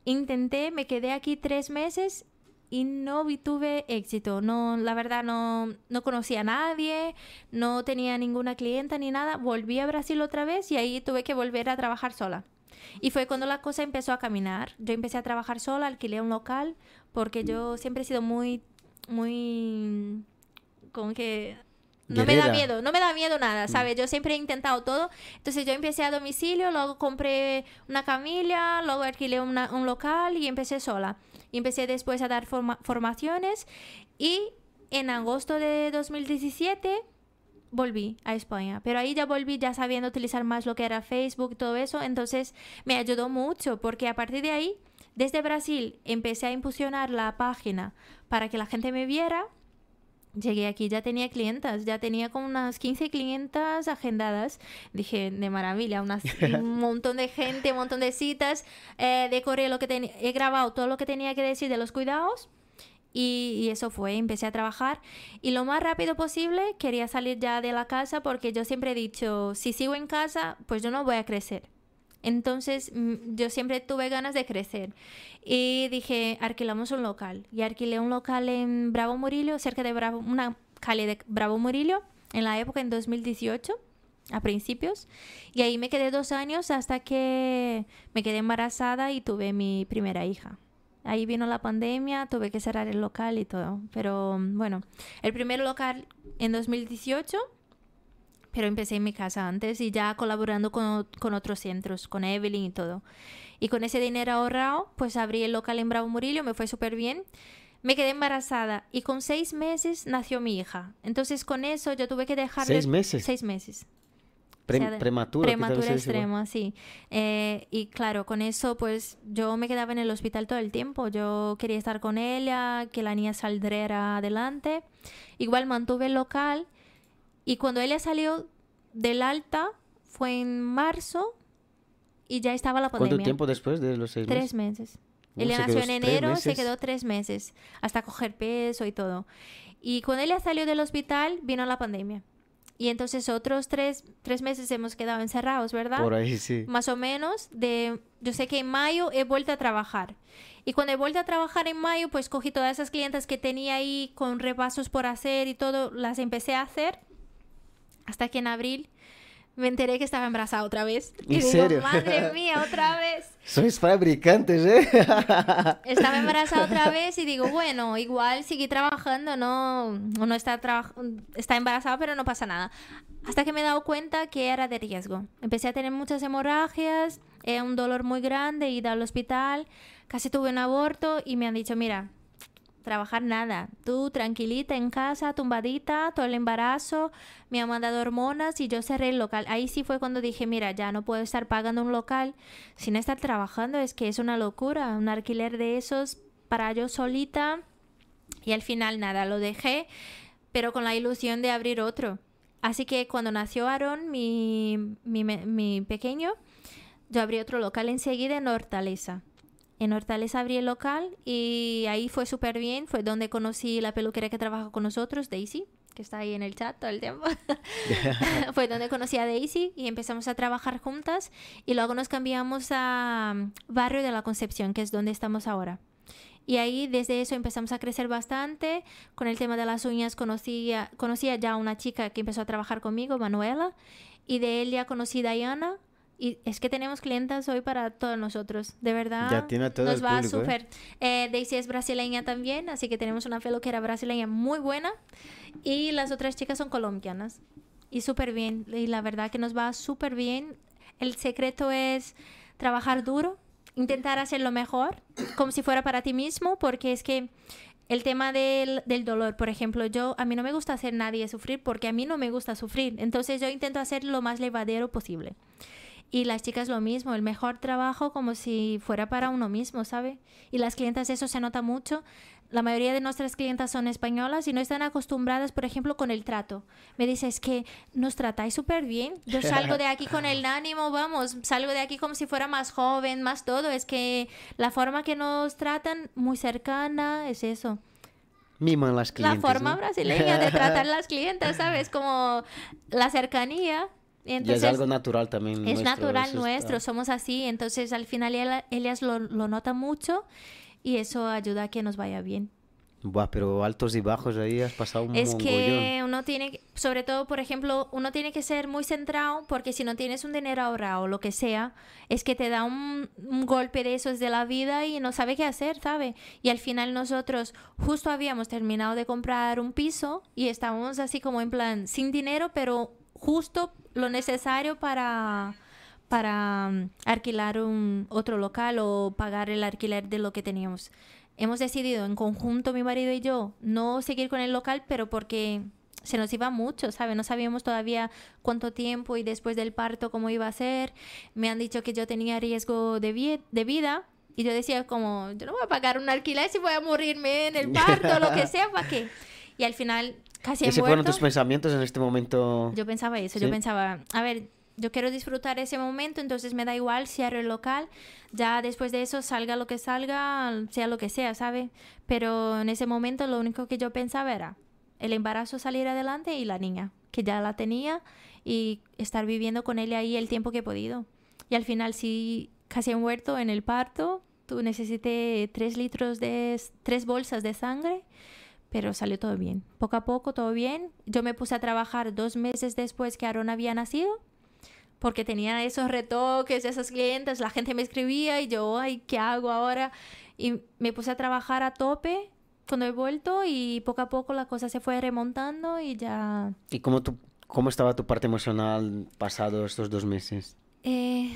Intenté, me quedé aquí tres meses y no tuve éxito. No, la verdad no, no conocía a nadie, no tenía ninguna clienta ni nada. Volví a Brasil otra vez y ahí tuve que volver a trabajar sola. Y fue cuando la cosa empezó a caminar. Yo empecé a trabajar sola, alquilé un local, porque yo siempre he sido muy, muy, como que... No me da miedo, no me da miedo nada, ¿sabes? Yo siempre he intentado todo. Entonces yo empecé a domicilio, luego compré una camilla, luego alquilé una- un local y empecé sola. Y empecé después a dar forma- formaciones y en agosto de 2017 volví a España. Pero ahí ya volví ya sabiendo utilizar más lo que era Facebook y todo eso. Entonces me ayudó mucho porque a partir de ahí, desde Brasil, empecé a impulsionar la página para que la gente me viera. Llegué aquí, ya tenía clientas, ya tenía como unas 15 clientas agendadas. Dije, de maravilla, unas- un montón de gente, un montón de citas. Eh, decoré lo que tenía, he grabado todo lo que tenía que decir de los cuidados. Y, y eso fue, empecé a trabajar. Y lo más rápido posible quería salir ya de la casa porque yo siempre he dicho, si sigo en casa, pues yo no voy a crecer. Entonces mm, yo siempre tuve ganas de crecer. Y dije, alquilamos un local. Y alquilé un local en Bravo Murillo, cerca de Bravo, una calle de Bravo Murillo, en la época, en 2018, a principios. Y ahí me quedé dos años hasta que me quedé embarazada y tuve mi primera hija. Ahí vino la pandemia, tuve que cerrar el local y todo. Pero bueno, el primer local en 2018 pero empecé en mi casa antes y ya colaborando con, con otros centros, con Evelyn y todo. Y con ese dinero ahorrado, pues abrí el local en Bravo Murillo, me fue súper bien. Me quedé embarazada y con seis meses nació mi hija. Entonces con eso yo tuve que dejar... ¿Seis meses? Seis meses. Pre- O sea, prematura. extrema, sí. Eh, y claro, con eso pues yo me quedaba en el hospital todo el tiempo. Yo quería estar con ella, que la niña saldría adelante. Igual mantuve el local y cuando ella salió del alta fue en marzo y ya estaba la pandemia. ¿Cuánto tiempo después de los seis Tres meses? meses. Uh, Ella nació en enero, se meses. quedó tres meses, hasta coger peso y todo. Y cuando ella salió del hospital, vino la pandemia. Y entonces otros tres, tres meses hemos quedado encerrados, ¿verdad? Por ahí sí. Más o menos. De, yo sé que en mayo he vuelto a trabajar. Y cuando he vuelto a trabajar en mayo, pues cogí todas esas clientes que tenía ahí con repasos por hacer y todo, las empecé a hacer. Hasta que en abril me enteré que estaba embarazada otra vez. Y ¿En digo, serio? madre mía, otra vez. Sois fabricantes, ¿eh? Estaba embarazada otra vez y digo, bueno, igual seguí trabajando, no, uno está, traba- está embarazada, pero no pasa nada. Hasta que me he dado cuenta que era de riesgo. Empecé a tener muchas hemorragias, eh, un dolor muy grande, ida al hospital, casi tuve un aborto y me han dicho, mira, trabajar nada. Tú tranquilita en casa, tumbadita, todo el embarazo, me han mandado hormonas y yo cerré el local. Ahí sí fue cuando dije, mira, ya no puedo estar pagando un local sin estar trabajando, es que es una locura, un alquiler de esos para yo solita. Y al final nada, lo dejé, pero con la ilusión de abrir otro. Así que cuando nació Aaron, mi, mi, mi pequeño, yo abrí otro local enseguida en Hortaleza. En Hortaleza abrí el local y ahí fue súper bien. Fue donde conocí la peluquera que trabaja con nosotros, Daisy, que está ahí en el chat todo el tiempo. fue donde conocí a Daisy y empezamos a trabajar juntas. Y luego nos cambiamos a mm, Barrio de la Concepción, que es donde estamos ahora. Y ahí desde eso empezamos a crecer bastante. Con el tema de las uñas conocía, conocía ya a una chica que empezó a trabajar conmigo, Manuela. Y de ella conocí a Diana, y es que tenemos clientas hoy para todos nosotros, de verdad. Ya tiene todo nos el va ¿eh? súper. Eh, Daisy es brasileña también, así que tenemos una peluquera brasileña muy buena. Y las otras chicas son colombianas. Y súper bien. Y la verdad que nos va súper bien. El secreto es trabajar duro, intentar hacerlo mejor, como si fuera para ti mismo, porque es que el tema del, del, dolor, por ejemplo, yo a mí no me gusta hacer nadie sufrir porque a mí no me gusta sufrir. Entonces yo intento hacer lo más levadero posible. Y las chicas lo mismo, el mejor trabajo como si fuera para uno mismo, ¿sabe? Y las clientas eso se nota mucho. La mayoría de nuestras clientas son españolas y no están acostumbradas, por ejemplo, con el trato. Me dice, es que nos tratáis súper bien. Yo salgo de aquí con el ánimo, vamos, salgo de aquí como si fuera más joven, más todo. Es que la forma que nos tratan, muy cercana, es eso. Miman las clientes. La forma ¿no? brasileña de tratar las clientes, ¿sabes? Como la cercanía. Entonces, y es algo natural también. Es nuestro, natural eso nuestro, somos así. Entonces, al final, ella- ellas lo, lo notan mucho y eso ayuda a que nos vaya bien. Buah, pero altos y bajos ahí has pasado un Es que uno tiene, sobre todo, por ejemplo, uno tiene que ser muy centrado porque si no tienes un dinero ahorrado o lo que sea, es que te da un, un golpe de esos de la vida y no sabe qué hacer, ¿sabe? Y al final nosotros justo habíamos terminado de comprar un piso y estábamos así como en plan sin dinero, pero justo lo necesario para para mm, alquilar un otro local o pagar el alquiler de lo que teníamos. Hemos decidido en conjunto, mi marido y yo, no seguir con el local, pero porque se nos iba mucho, ¿sabes? No sabíamos todavía cuánto tiempo y después del parto cómo iba a ser. Me han dicho que yo tenía riesgo de, vi- de vida y yo decía como, yo no voy a pagar un alquiler si voy a morirme en el parto, lo que sea, ¿para qué? Y al final casi he ¿Ese fueron tus pensamientos en este momento? Yo pensaba eso, Sí. yo pensaba, a ver, yo quiero disfrutar ese momento, entonces me da igual cierro el local, ya después de eso salga lo que salga, sea lo que sea, ¿sabe? Pero en ese momento lo único que yo pensaba era el embarazo salir adelante y la niña, que ya la tenía y estar viviendo con ella ahí el tiempo que he podido. Y al final sí, casi he muerto en el parto, tú necesité tres litros de, tres bolsas de sangre pero salió todo bien. Poco a poco, todo bien. Yo me puse a trabajar dos meses después que Aaron había nacido, porque tenía esos retoques, esas clientes, la gente me escribía y yo, ay, ¿qué hago ahora? Y me puse a trabajar a tope cuando he vuelto y poco a poco la cosa se fue remontando y ya... ¿Y cómo, tu, cómo estaba tu parte emocional pasado estos dos meses? Eh,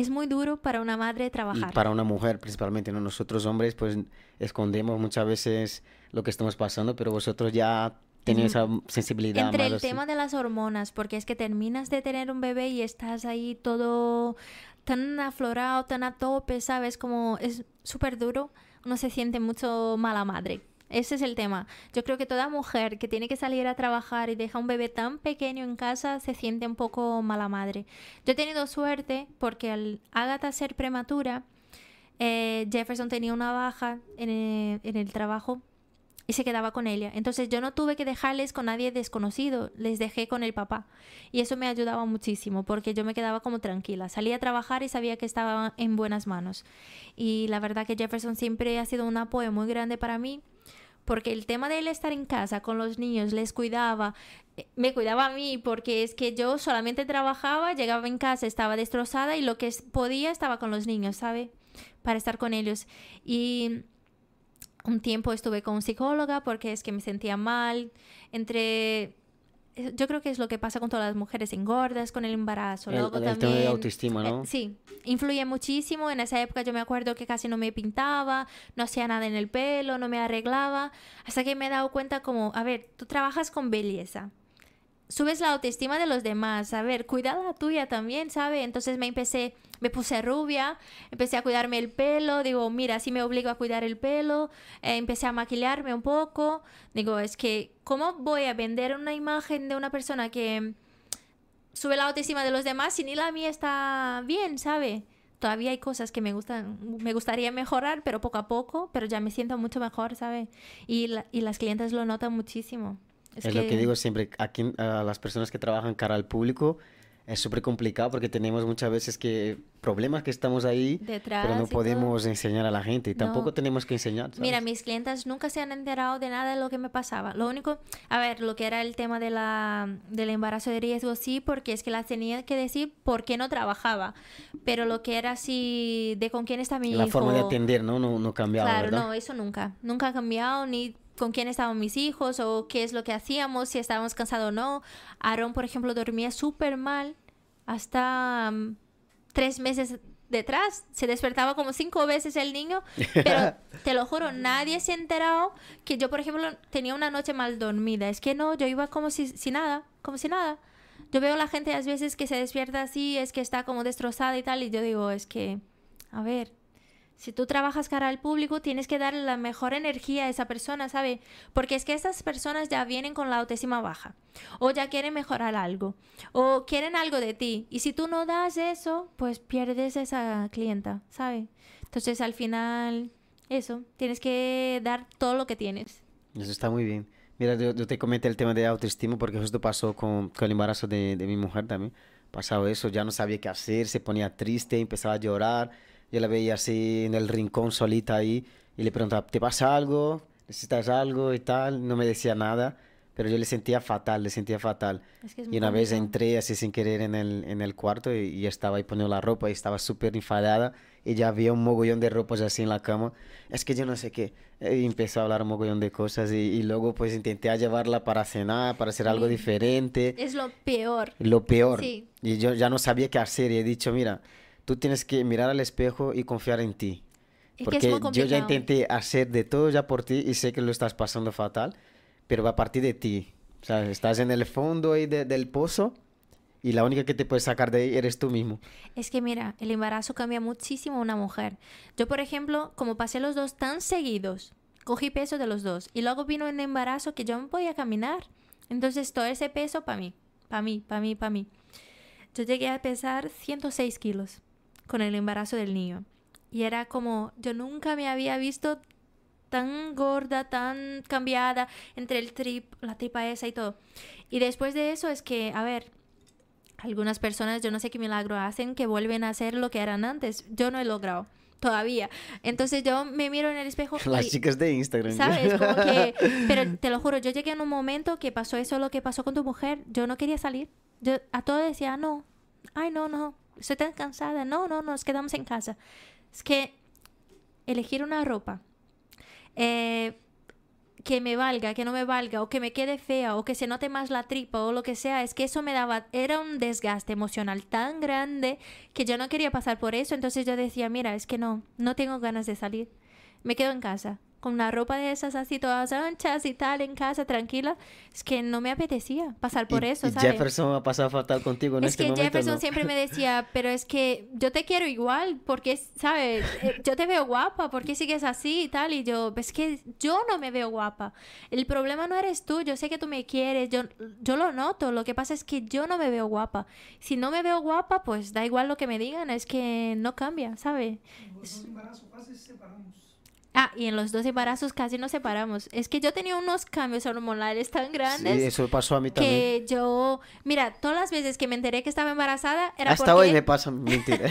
es muy duro para una madre Y trabajar. para una mujer principalmente, ¿no? Nosotros hombres pues escondemos muchas veces lo que estamos pasando, pero vosotros ya tenéis esa sensibilidad Entre más el así. tema de las hormonas, porque es que terminas de tener un bebé y estás ahí todo tan aflorado, tan a tope, ¿sabes? Como es súper duro, uno se siente mucho mala madre. Ese es el tema. Yo creo que toda mujer que tiene que salir a trabajar y deja un bebé tan pequeño en casa se siente un poco mala madre. Yo he tenido suerte porque al Agatha ser prematura, eh, Jefferson tenía una baja el, en el trabajo y se quedaba con ella. Entonces yo no tuve que dejarles con nadie desconocido, les dejé con el papá. Y eso me ayudaba muchísimo porque yo me quedaba como tranquila. Salía a trabajar y sabía que estaba en buenas manos. Y la verdad que Jefferson siempre ha sido un apoyo muy grande para mí. Porque el tema de él estar en casa con los niños, les cuidaba, eh, me cuidaba a mí, porque es que yo solamente trabajaba, llegaba en casa, estaba destrozada y lo que podía estaba con los niños, ¿sabe? Para estar con ellos. Y un tiempo estuve con psicóloga porque es que me sentía mal. Entre yo creo que es lo que pasa con todas las mujeres engordas con el embarazo. El, Luego el también, tema de autoestima, ¿no? eh, sí, influye muchísimo. En esa época yo me acuerdo que casi no me pintaba, no hacía nada en el pelo, no me arreglaba, hasta que me he dado cuenta como, a ver, tú trabajas con belleza. Subes la autoestima de los demás, a ver, cuida la tuya también, ¿sabe? Entonces me empecé, me puse rubia, empecé a cuidarme el pelo, digo, mira, así me obligo a cuidar el pelo, eh, empecé a maquillarme un poco, digo, es que, ¿cómo voy a vender una imagen de una persona que sube la autoestima de los demás si ni la mía está bien, ¿sabe? Todavía hay cosas que me gustan, me gustaría mejorar, pero poco a poco, pero ya me siento mucho mejor, ¿sabe? Y las clientes lo notan muchísimo. Es, lo que digo siempre, aquí a las personas que trabajan cara al público es súper complicado porque tenemos muchas veces que problemas que estamos ahí, Detrás pero no y todo. podemos enseñar a la gente y tampoco No. tenemos que enseñar. ¿sabes? Mira, mis clientas nunca se han enterado de nada de lo que me pasaba. Lo único, a ver, lo que era el tema de la, del embarazo de riesgo, sí, porque es que las tenía que decir por qué no trabajaba. Pero lo que era así de con quién está mi la hijo. forma de atender, ¿no? No, no cambiaba, Claro, ¿verdad? no, eso nunca. Nunca ha cambiado ni con quién estaban mis hijos o qué es lo que hacíamos, si estábamos cansados o no. Aaron, por ejemplo, dormía súper mal hasta mm, tres meses detrás. Se despertaba como cinco veces el niño, pero te lo juro, nadie se ha enterado que yo, por ejemplo, tenía una noche mal dormida. Es que no, yo iba como si, si nada, como si nada. Yo veo a la gente a veces que se despierta así, es que está como destrozada y tal, y yo digo, es que, a ver, si tú trabajas cara al público, tienes que dar la mejor energía a esa persona, ¿sabe? Porque es que estas personas ya vienen con la autoestima baja, o ya quieren mejorar algo, o quieren algo de ti. Y si tú no das eso, pues pierdes esa clienta, ¿sabe? Entonces al final, eso, tienes que dar todo lo que tienes. Eso está muy bien. Mira, yo, te comenté el tema de autoestima porque justo pasó con, con el embarazo de, de mi mujer también. Pasado eso, ya no sabía qué hacer, se ponía triste, empezaba a llorar. Yo la veía así en el rincón solita ahí y le preguntaba, ¿te pasa algo? ¿Necesitas algo y tal? No me decía nada, pero yo le sentía fatal, le sentía fatal. Es que es Y una vez entré así sin querer en el, en el cuarto y, y estaba ahí poniendo la ropa y estaba súper enfadada y ya había un mogollón de ropas así en la cama. Es que yo no sé qué. Y empezó a hablar un mogollón de cosas y, y luego pues intenté llevarla para cenar, para hacer algo Sí. diferente. Es lo peor. Lo peor. Sí. Y yo ya no sabía qué hacer y he dicho, mira, tú tienes que mirar al espejo y confiar en ti. Es que Porque yo ya intenté hacer de todo ya por ti y sé que lo estás pasando fatal, pero va a partir de ti. O sea, estás en el fondo ahí de- del pozo y la única que te puede sacar de ahí eres tú mismo. Es que mira, el embarazo cambia muchísimo a una mujer. Yo, por ejemplo, como pasé los dos tan seguidos, cogí peso de los dos y luego vino un embarazo que yo no podía caminar. Entonces todo ese peso para mí, para mí, para mí, para mí. Yo llegué a pesar 106 kilos con el embarazo del niño. Y era como, yo nunca me había visto tan gorda, tan cambiada entre el trip, la tripa esa y todo. Y después de eso es que, a ver, algunas personas, yo no sé qué milagro hacen, que vuelven a ser lo que eran antes. Yo no he logrado todavía. Entonces yo me miro en el espejo Las y, chicas de Instagram. ¿sabes? Como que, pero te lo juro, yo llegué en un momento que pasó eso, lo que pasó con tu mujer. Yo no quería salir. Yo a todo decía, no, ay, no, no, estoy tan cansada. No, no, nos quedamos en casa. Es que elegir una ropa eh, que me valga, que no me valga, o que me quede fea, o que se note más la tripa, o lo que sea, es que eso me daba, era un desgaste emocional tan grande que yo no quería pasar por eso. Entonces yo decía, mira, es que no, no tengo ganas de salir. Me quedo en casa, con una ropa de esas así todas anchas y tal, en casa, tranquila. Es que no me apetecía pasar por Y- eso, y ¿sabes? Jefferson ha pasado fatal contigo en Es este que momento. Jefferson ¿no? siempre me decía, pero es que yo te quiero igual, porque, ¿sabes? Eh, Yo te veo guapa, ¿por qué sigues así y tal? Y yo, es que yo no me veo guapa. El problema no eres tú, yo sé que tú me quieres, yo, yo lo noto, lo que pasa es que yo no me veo guapa. Si no me veo guapa, pues da igual lo que me digan, es que no cambia, ¿sabes? Ah, y en los dos embarazos casi nos separamos. Es que yo tenía unos cambios hormonales tan grandes Sí, eso pasó a mí también. que yo, mira, todas las veces que me enteré que estaba embarazada era Hasta porque hoy me pasa mentira.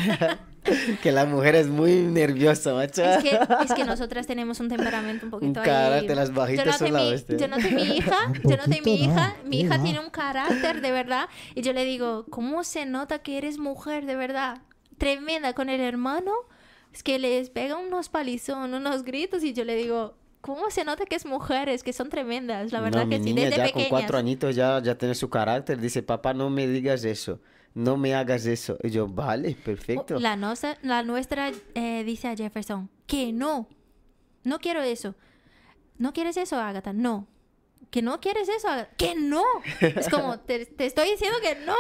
que la mujer es muy nerviosa, macho. es que, es que nosotras tenemos un temperamento un poquito Un carácter, ahí. las bajitas yo son la mi, bestia. yo noté mi hija, Un yo noté mi hija, no, mi ¿qué hija tiene un carácter de verdad y yo le digo, ¿cómo se nota que eres mujer de verdad? Tremenda con el hermano. Es que les pega unos palizón, unos gritos y yo le digo, ¿Cómo se nota que es mujeres, que son tremendas? La verdad no, que mi sí, niña desde ya pequeñas. con cuatro añitos ya, ya tiene su carácter. Dice, papá, no me digas eso. No me hagas eso. Y yo, vale, perfecto. La, nosa- la nuestra eh, dice a Jefferson que no, no quiero eso. ¿No quieres eso, Agatha? No. ¿Que no quieres eso? Agatha? ¡Que no! Es como, te, te estoy diciendo que no.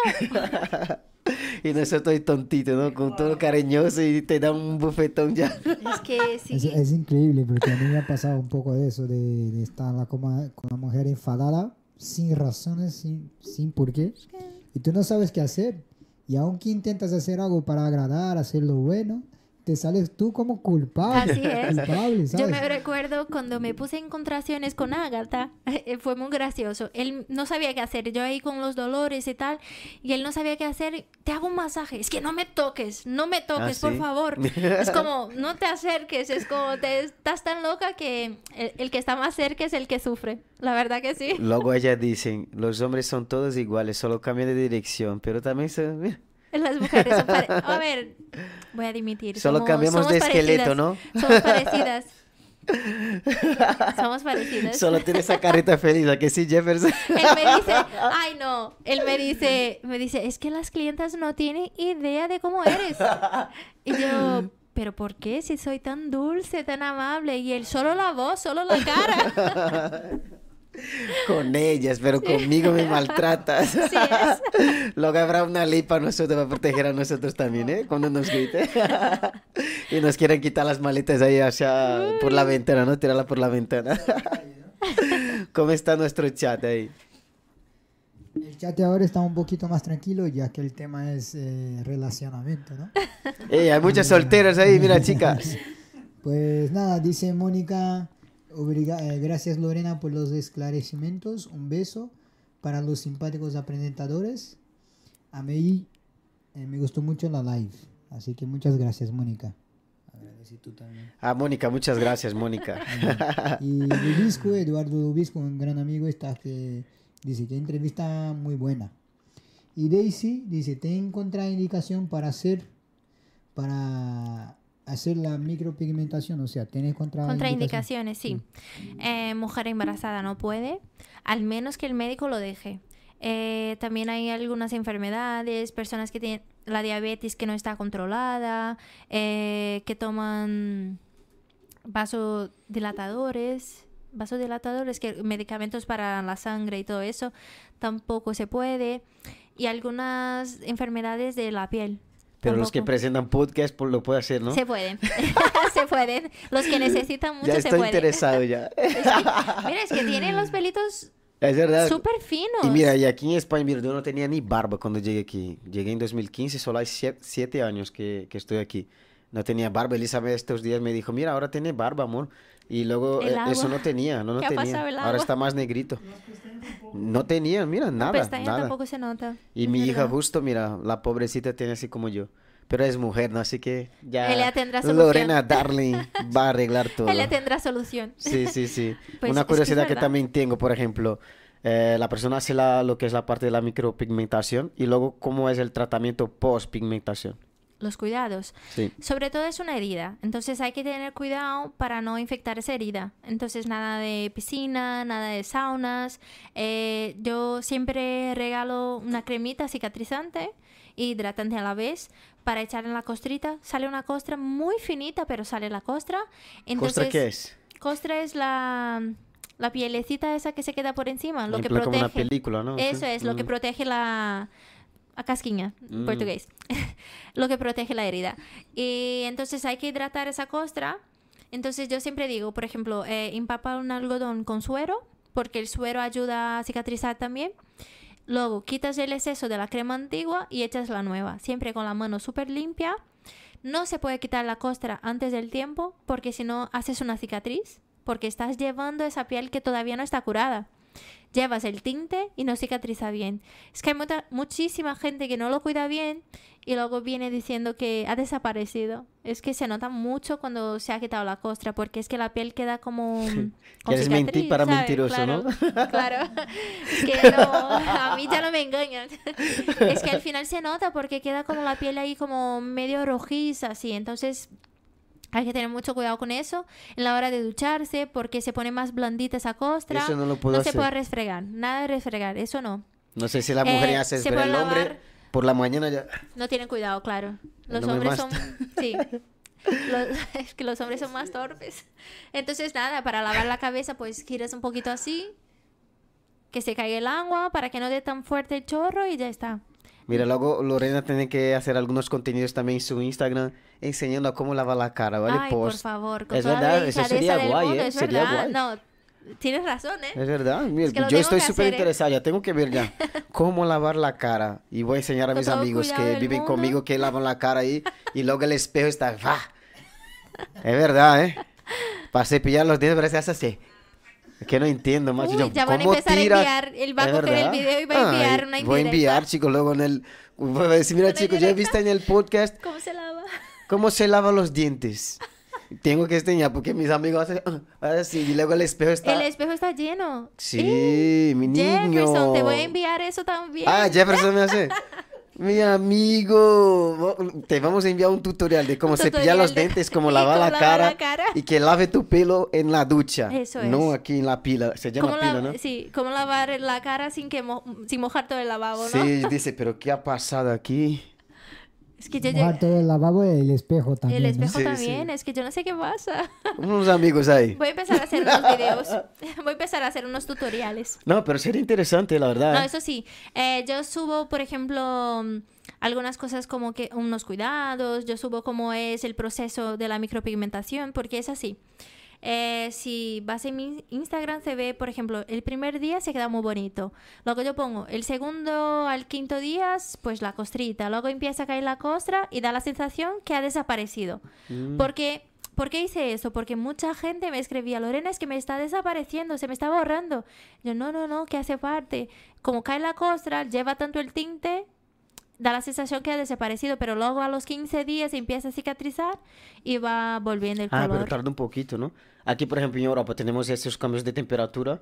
Y nosotros estoy tontito, ¿no? Con todo cariñoso y te da un bufetón ya. Es que sí. Es, es increíble porque a mí me ha pasado un poco de eso, de, de estar la coma- con la mujer enfadada, sin razones, sin, sin por qué. Y tú no sabes qué hacer. Y aunque intentas hacer algo para agradar, hacerlo bueno, te sales tú como culpable. Así es. culpable, Yo ¿sabes? me recuerdo cuando me puse en contracciones con Agatha, eh, fue muy gracioso. Él no sabía qué hacer, yo ahí con los dolores y tal, y él no sabía qué hacer. Te hago un masaje, es que no me toques, no me toques, por ¿sí? favor. Es como, no te acerques, es como, te, estás tan loca que el, el que está más cerca es el que sufre. La verdad que sí. Luego ellas dicen, los hombres son todos iguales, solo cambian de dirección, pero también son... Las mujeres son pare- A ver, voy a dimitir. Solo somos- cambiamos somos de esqueleto, parecidas. ¿no? Somos parecidas. somos parecidas. Solo tiene esa carita feliz, ¿a que sí, Jefferson? Él me dice, ay no, él me dice, me dice, es que las clientas no tienen idea de cómo eres. Y yo, pero ¿por qué? Si soy tan dulce, tan amable. Y él, solo la voz, solo la cara. Con ellas, pero conmigo me maltratas. Así es. Luego habrá una ley para nosotros, para proteger a nosotros también, ¿eh? Cuando nos grite. y nos quieren quitar las maletas ahí hacia por la ventana, ¿no? Tirarla por la ventana. ¿Cómo está nuestro chat ahí? El chat ahora está un poquito más tranquilo ya que el tema es eh, relacionamiento, ¿no? Hay muchas solteras ahí, mira, chicas. Pues nada, dice Mónica, obriga- eh, gracias Lorena por los esclarecimientos, un beso para los simpáticos aprendedores. A mí eh, me gustó mucho la live, así que muchas gracias Mónica. Tú también. Ah, Mónica, muchas gracias, Mónica. Y Lubisco, Eduardo Lubisco, un gran amigo, está que dice que entrevista muy buena. Y Daisy dice, ten contraindicación para hacer para hacer la micropigmentación, o sea, tienes contraindicación. Contraindicaciones, sí. Eh, mujer embarazada no puede, al menos que el médico lo deje. Eh, también hay algunas enfermedades, personas que tienen la diabetes que no está controlada, eh, que toman vasodilatadores, vasodilatadores, que medicamentos para la sangre y todo eso, tampoco se puede. Y algunas enfermedades de la piel. Pero los que presentan podcast pues, lo puede hacer, ¿no? Se pueden, se pueden. Los que necesitan mucho ya se estoy pueden. interesado ya. Mira, es que tienen los pelitos Es verdad. súper finos. Y mira, y aquí en España, mira, yo no tenía ni barba cuando llegué aquí. Llegué en 2015, solo hay sie- siete, años que, que estoy aquí. No tenía barba. Elizabeth estos días me dijo, mira, ahora tiene barba, amor. Y luego eh, eso no tenía, no, no ¿Qué ha tenía. Ahora está más negrito. No tenía, mira, La nada, nada. tampoco se nota. Y mi hija justo, mira, la pobrecita tiene así como yo. Pero es mujer, ¿no? Así que ya Ella tendrá solución. Lorena Darling va a arreglar todo. Ella tendrá solución. Sí, sí, sí. Pues Una es que es curiosidad que, también tengo, por ejemplo, eh, la persona hace la, lo que es la parte de la micropigmentación y luego cómo es el tratamiento post-pigmentación. Los cuidados. Sí. Sobre todo es una herida. Entonces hay que tener cuidado para no infectar esa herida. Entonces nada de piscina, nada de saunas. Eh, yo siempre regalo una cremita cicatrizante e hidratante a la vez para echar en la costrita. Sale una costra muy finita, pero sale la costra. Entonces, ¿Costra qué es? Costra es la, la pielecita esa que se queda por encima, lo En que plan como protege. una película, ¿no? Eso es, lo que Mm. protege la... A casquiña, en Mm. portugués. lo que protege la herida. Y entonces hay que hidratar esa costra. Entonces yo siempre digo, por ejemplo, eh, empapa un algodón con suero, porque el suero ayuda a cicatrizar también. Luego quitas el exceso de la crema antigua y echas la nueva, siempre con la mano súper limpia. No se puede quitar la costra antes del tiempo, porque si no haces una cicatriz, porque estás llevando esa piel que todavía no está curada llevas el tinte y no cicatriza bien. Es que hay mucha- muchísima gente que no lo cuida bien y luego viene diciendo que ha desaparecido. Es que se nota mucho cuando se ha quitado la costra, porque es que la piel queda como... con Quieres mentir para ¿sabes? mentiroso, claro, ¿no? Claro. Es que no, a mí ya no me engañan. Es que al final se nota porque queda como la piel ahí como medio rojiza, así. Entonces Hay que tener mucho cuidado con eso en la hora de ducharse porque se pone más blandita esa costra. Eso no lo puedo se hacer. puede resfregar, nada de resfregar, eso no. No sé si la mujer Eh, ya hace, se pero el hombre lavar. por la mañana ya... No tienen cuidado, claro. Los No hombres son... Sí. Los- es que los hombres son más torpes. Entonces, nada, para lavar la cabeza, pues giras un poquito así. Que se caiga el agua para que no dé tan fuerte el chorro y ya está. Mira, luego Lorena tiene que hacer algunos contenidos también en su Instagram enseñando a cómo lavar la cara, ¿vale? Ay, por favor, con Es toda la verdad, eso sería guay, mundo, ¿eh? es Sería verdad. guay. No, tienes razón, ¿eh? Es verdad, mira, Es que lo yo estoy súper hacer, ¿eh? interesado, ya tengo que ver ya cómo lavar la cara y voy a enseñar a mis amigos que viven mundo. conmigo que lavan la cara ahí y luego el espejo está... ¡fa! Es verdad, ¿eh? Para cepillar los dientes parece así. Es que no entiendo, macho. Uy, ya van a ¿cómo empezar a tiras? enviar, él va a coger el verdad. video y va a enviar Ay, una Voy a enviar, indirecta. chicos, luego en el... Voy a decir, mira, chicos, ya he indirecta. visto en el podcast ¿Cómo se lava? cómo se lavan los dientes. Tengo que enseñar porque mis amigos hacen así y luego el espejo está... El espejo está lleno. Sí, mi niño. Jefferson, te voy a enviar eso también. Ah, Jefferson me hace. Mi amigo, te vamos a enviar un tutorial de cómo cepillar los de- dientes, cómo lavar la cara, la cara. y que lave tu pelo en la ducha. Eso No es. aquí en la pila, se llama ¿Cómo, pila, la- ¿no? sí, cómo lavar la cara sin, que mo- sin mojar todo el lavabo, ¿no? Sí, dice, pero ¿qué ha pasado aquí? Es que yo Mojar todo el lavabo y el espejo también. El ¿no? espejo Sí, también, sí. es que yo no sé qué pasa. Unos amigos ahí. Voy a empezar a hacer unos videos. Voy a empezar a hacer unos tutoriales. No, pero sería interesante, la verdad. No, eso sí. eh, yo subo, por ejemplo, mm, algunas cosas como que unos cuidados. Yo subo cómo es el proceso de la micropigmentación, porque es así. Eh, si vas en mi Instagram se ve, por ejemplo, el primer día se queda muy bonito. Luego yo pongo el segundo al quinto día, pues la costrita. Luego empieza a caer la costra y da la sensación que ha desaparecido. Mm. Porque, ¿Por qué hice eso? Porque mucha gente me escribía, Lorena, es que me está desapareciendo, se me está borrando. Yo, no, no, no, que hace parte. Como cae la costra, lleva tanto el tinte, da la sensación que ha desaparecido, pero luego a los 15 días empieza a cicatrizar y va volviendo el Ah, pero color. tarda un poquito, ¿no? Aquí, por ejemplo, en Europa tenemos estos cambios de temperatura.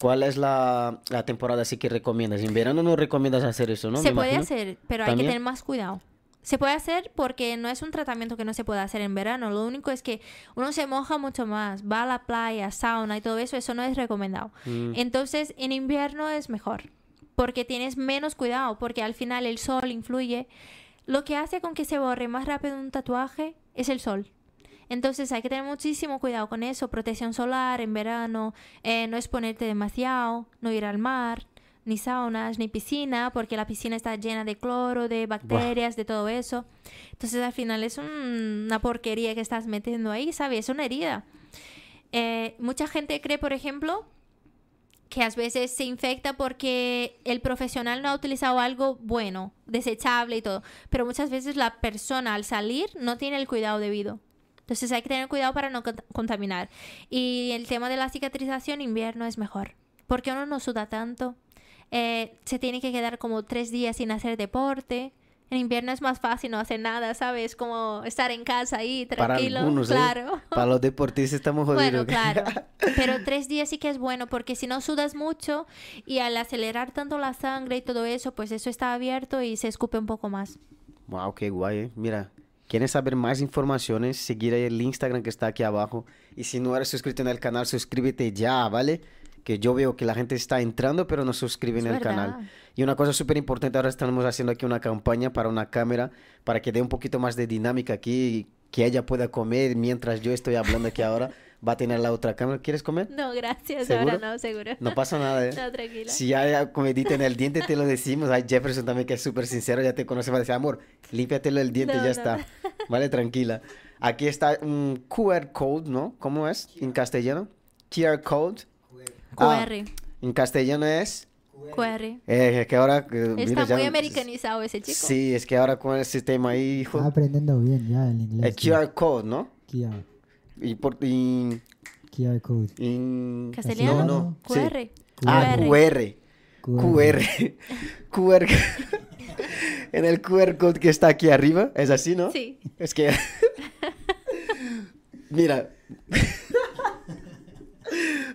¿Cuál es la, la temporada así que recomiendas? En verano no recomiendas hacer eso, ¿no? Se Me puede imagino. hacer, pero hay que ¿También? tener más cuidado. Se puede hacer porque no es un tratamiento que no se pueda hacer en verano. Lo único es que uno se moja mucho más, va a la playa, sauna y todo eso, eso no es recomendado. Mm. Entonces, en invierno es mejor porque tienes menos cuidado, porque al final el sol influye. Lo que hace con que se borre más rápido un tatuaje es el sol. Entonces hay que tener muchísimo cuidado con eso, protección solar en verano, eh, no exponerte demasiado, no ir al mar, ni saunas, ni piscina, porque la piscina está llena de cloro, de bacterias, de todo eso. Entonces al final es un- una porquería que estás metiendo ahí, ¿sabes? Es una herida. Eh, mucha gente cree, por ejemplo, que a veces se infecta porque el profesional no ha utilizado algo bueno, desechable y todo. Pero muchas veces la persona al salir no tiene el cuidado debido. Entonces hay que tener cuidado para no cont- contaminar. Y el tema de la cicatrización invierno es mejor. Porque uno no suda tanto. Eh, se tiene que quedar como tres días sin hacer deporte. En invierno es más fácil no hacer nada, ¿sabes? Como estar en casa ahí, Para tranquilo. ¿eh? Para los deportistas estamos jodidos. Bueno, claro. Pero tres días sí que es bueno porque si no sudas mucho y al acelerar tanto la sangre y todo eso, pues eso está abierto y se escupe un poco más. Wow, qué guay, ¿eh? Mira, ¿quieres saber más informaciones? Seguir ahí el Instagram que está aquí abajo. Y si no eres suscrito en el canal, suscríbete ya, ¿vale? Que yo veo que la gente está entrando, pero no suscribe Es en el verdad. canal. Y una cosa súper importante, ahora estamos haciendo aquí una campaña para una cámara, para que dé un poquito más de dinámica aquí, y que ella pueda comer mientras yo estoy hablando aquí ahora. Va a tener la otra cámara. ¿Quieres comer? No, gracias. ¿Seguro? Ahora no, seguro. No pasa nada, ¿eh? No, tranquila. Si hay comedita en el diente, te lo decimos. Hay Jefferson también que es súper sincero, ya te conoce, va a decir, amor, límpiatelo el diente, No, ya no, está. Vale, tranquila. Aquí está un QR code, ¿no? ¿Cómo es en castellano? QR code. Ah, QR. en castellano es... QR. eh, que ahora... eh, mira, Está ya- muy americanizado ese chico. Sí, es que ahora con el sistema ahí, hijo... Está aprendiendo bien ya el El inglés. tío. QR code, ¿no? QR, Y por... y- QR code. y- Castellano. No, no. sí. QR. Ah, QR. QR. QR. QR. en el QR code que está aquí arriba, es así, ¿no? Sí. Es que. Mira.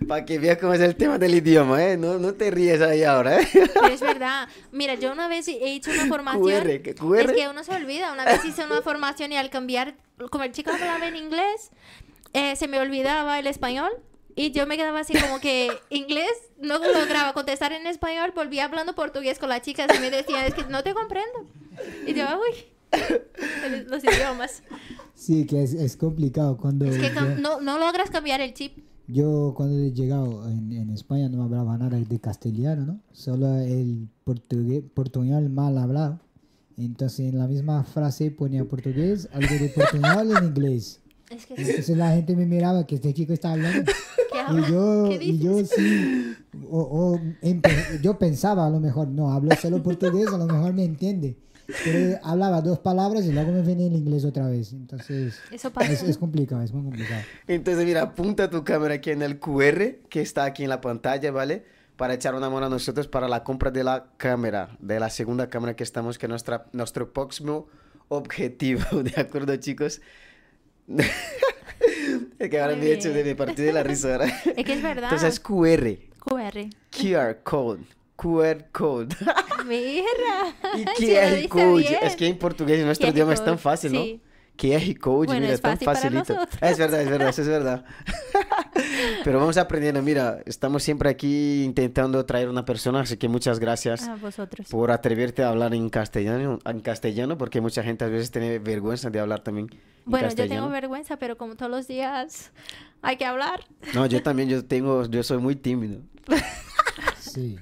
Para que veas cómo es el tema del idioma, ¿eh? No, no te ríes ahí ahora, ¿eh? Pero es verdad. Mira, yo una vez he hecho una formación. QR, ¿qué QR? Es que uno se olvida. Una vez hice una formación y al cambiar, como el chico hablaba en inglés, eh, se me olvidaba el español. Y yo me quedaba así como que inglés, no lograba contestar en español, volvía hablando portugués con las chicas y me decían, es que no te comprendo. Y yo, uy, los idiomas. Sí, que es, es complicado cuando... Es que cam- no, no logras cambiar el chip. Yo cuando he llegado en, en España no hablaba nada de castellano, ¿no? Solo el portugués, portuñol mal hablado. Entonces en la misma frase ponía portugués, algo de portuñol en inglés. Es que Entonces la gente me miraba que este chico está hablando. ¿qué habla? Y yo, ¿Qué y yo sí, o, o yo pensaba a lo mejor, no, hablo solo portugués, a lo mejor me entiende. Pero hablaba dos palabras y luego me venía el inglés otra vez. Entonces Eso pasa. es, es complicado, es muy complicado. Entonces, mira, apunta tu cámara aquí en el QR que está aquí en la pantalla, ¿vale? Para echar una mano a nosotros para la compra de la cámara, de la segunda cámara que estamos, que es nuestra, nuestro próximo objetivo, ¿de acuerdo, chicos? es que ahora me he hecho de mi partido de la risa ahora. Es que es verdad. Entonces, QR, QR. QR code, QR code. Mira. y QR code, bien. es que en portugués en nuestro QR idioma es tan code, fácil, ¿no? sí. QR code, Bueno, mira, es es tan fácil facilito. Es verdad, es verdad, eso es verdad. Pero vamos aprendiendo, mira, estamos siempre aquí intentando traer una persona, así que muchas gracias A vosotros. por atreverte a hablar en castellano, en castellano, porque mucha gente a veces tiene vergüenza de hablar también en Bueno, yo tengo vergüenza, pero como todos los días hay que hablar. No, yo también, yo tengo, yo soy muy tímido. Sí.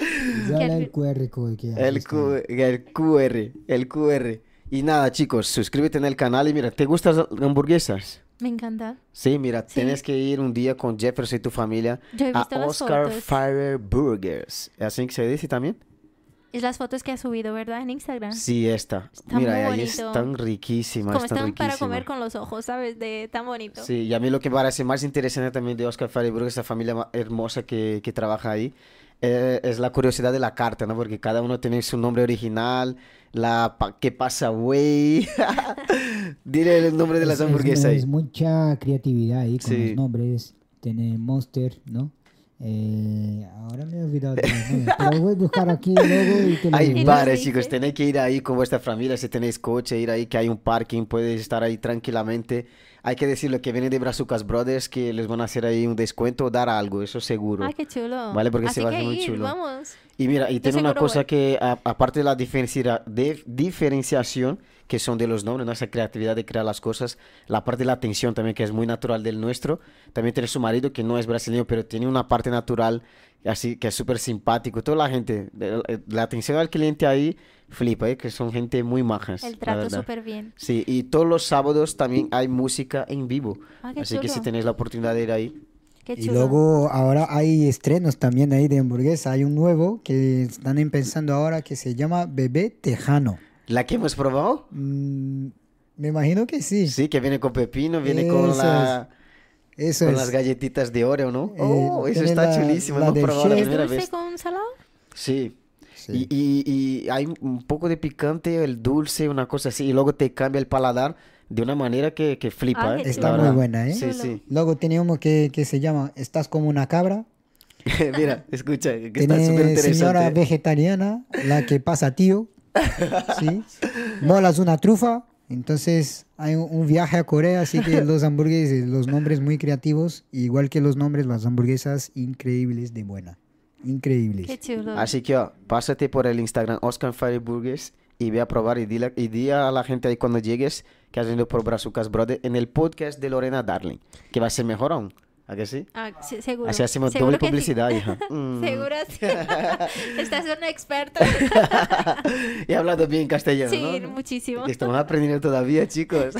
El QR code que El. Q- el QR, el QR. Y nada, chicos, suscríbete en el canal y mira, ¿te gustan las hamburguesas? Me encanta. Sí, mira, Sí. tienes que ir un día con Jefferson y tu familia a Oscar. Fire Burgers. ¿Es así que se dice también? Es las fotos que ha subido, ¿verdad? En Instagram. Sí, esta. Está mira, muy ahí bonito. están riquísimas, Como están están para riquísimas. comer con los ojos, ¿sabes? De tan bonito. Sí, y a mí lo que me parece más interesante también de Oscar Fire Burgers, esa familia hermosa que, que trabaja ahí, eh, es la curiosidad de la carta, ¿no? Porque cada uno tiene su nombre original, la pa- ¿qué pasa, güey? Dile el nombre de las Es- es- hamburguesas ahí. Es mucha creatividad ahí con Sí. los nombres. Tiene Monster, ¿no? Eh, ahora me he olvidado de los nombres, pero voy a buscar aquí luego y te lo Hay bares, chicos, tenéis que ir ahí con vuestra familia, si tenéis coche, ir ahí, que hay un parking, puedes estar ahí tranquilamente. Hay que decirlo que vienen de Brazucas Brothers, que les van a hacer ahí un descuento o dar algo, eso seguro. Ay, qué chulo. Vale, porque Así se va a hacer muy chulo. vamos. Y mira, y tiene una cosa voy. que, a- aparte de la diferencia, de diferenciación, que son de los nombres, ¿no? esa creatividad de crear las cosas, la parte de la atención también, que es muy natural del nuestro. También tiene su marido, que no es brasileño, pero tiene una parte natural, así, que es súper simpático. Toda la gente, eh, la atención al cliente ahí, flipa, ¿eh? que son gente muy majas. El trato súper bien. Sí, y todos los sábados también hay música en vivo. Ah, así que si tenéis la oportunidad de ir ahí, Qué Y luego ahora hay estrenos también ahí de hamburguesa. Hay un nuevo que están empezando ahora que se llama Bebé Tejano. La que hemos probado. Mm, me imagino que sí. Sí, que viene con pepino, viene con Eso la... Eso Con es. las galletitas de Oreo, ¿no? Eh, oh, eso tiene está la- chulísimo. la Hemos del probado la chef. ¿Es primera dulce vez. con salado? Sí. Sí. Y, y- y hay un poco de picante, el dulce, una cosa así. Y luego te cambia el paladar de una manera que, que flipa, Ah, ¿eh? Está La muy verdad. buena, ¿eh? Sí, sí. Luego tiene uno que, que se llama Estás como una cabra. Mira, escucha, que está súper Tiene interesante. señora vegetariana, la que pasa tío. ¿Sí? Molas una trufa. Entonces hay un, un viaje a Corea, así que los hamburgueses, los nombres muy creativos, igual que los nombres, las hamburguesas increíbles de buena. Increíbles. Qué chulo. Así que oh, pásate por el Instagram Oscar Fire Burgers y ve a probar y dile, y di a la gente ahí cuando llegues que has venido por Brazucas Brother en el podcast de Lorena Darling, que va a ser mejor aún. ¿A que sí? Ah, sí, seguro. Así hacemos Seguro doble que sí. publicidad, hija. Mm. Seguro sí. Estás un experto. He hablado bien castellano, Sí, ¿no? muchísimo. Estamos aprendiendo todavía, chicos.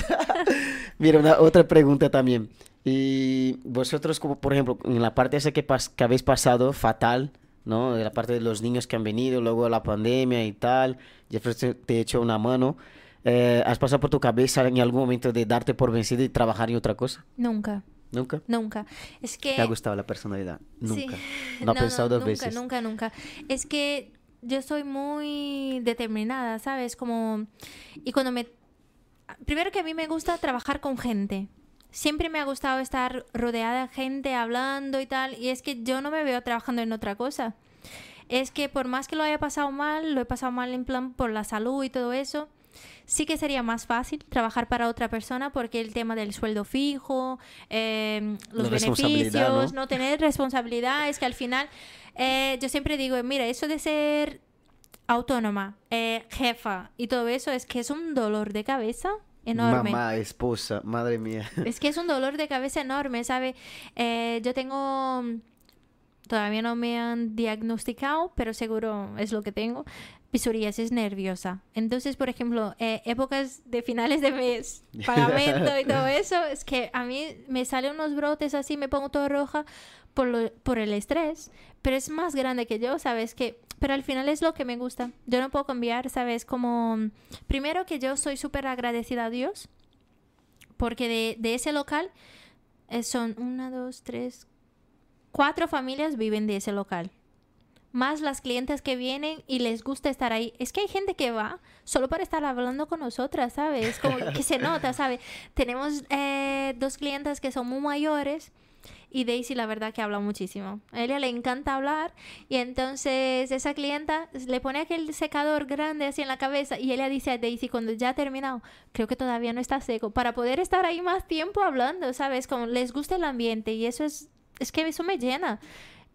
Mira, una otra pregunta también. Y vosotros, como por ejemplo, en la parte esa que, pas- que habéis pasado fatal, ¿no? De la parte de los niños que han venido, luego la pandemia y tal, Jefferson te echó una mano. eh, ¿Has pasado por tu cabeza en algún momento de darte por vencido y trabajar en otra cosa? Nunca, ¿Nunca? nunca. Es que... ¿Te ha gustado la personalidad? Sí. Nunca. No, ha pensado dos nunca, veces. Nunca, nunca. Es que yo soy muy determinada, ¿sabes? Como... Y cuando me... Primero que a mí me gusta trabajar con gente. siempre me ha gustado estar rodeada de gente hablando y tal, y es que yo no me veo trabajando en otra cosa. Es que por más que lo haya pasado mal, lo he pasado mal en plan por la salud y todo eso, sí que sería más fácil trabajar para otra persona porque el tema del sueldo fijo, eh, los beneficios, ¿no? ¿no? tener responsabilidad, es que al final eh, yo siempre digo, mira, eso de ser autónoma, eh, jefa y todo eso es que es un dolor de cabeza enorme. Mamá, esposa, madre mía. Es que es un dolor de cabeza enorme, ¿sabe? Eh, yo tengo... Todavía no me han diagnosticado, pero seguro es lo que tengo. Psoriasis nerviosa. Entonces, por ejemplo, eh, épocas de finales de mes, pagamento y todo eso, es que a mí me salen unos brotes así, me pongo todo roja por, lo- por el estrés, pero es más grande que yo, ¿sabes? Que, pero al final es lo que me gusta. Yo no puedo cambiar, ¿sabes? Como, primero que yo soy súper agradecida a Dios, porque de, de ese local eh, son una, dos, tres, cuatro familias viven de ese local. Más las clientes que vienen y les gusta estar ahí. Es que hay gente que va solo para estar hablando con nosotras, ¿sabes? Como que se nota, ¿sabes? Tenemos eh, dos clientes que son muy mayores y Daisy la verdad que habla muchísimo. A ella le encanta hablar y entonces esa clienta le pone aquel secador grande así en la cabeza y ella dice a Daisy cuando ya ha terminado, creo que todavía no está seco, para poder estar ahí más tiempo hablando, ¿sabes? Como les gusta el ambiente y eso es, es que eso me llena.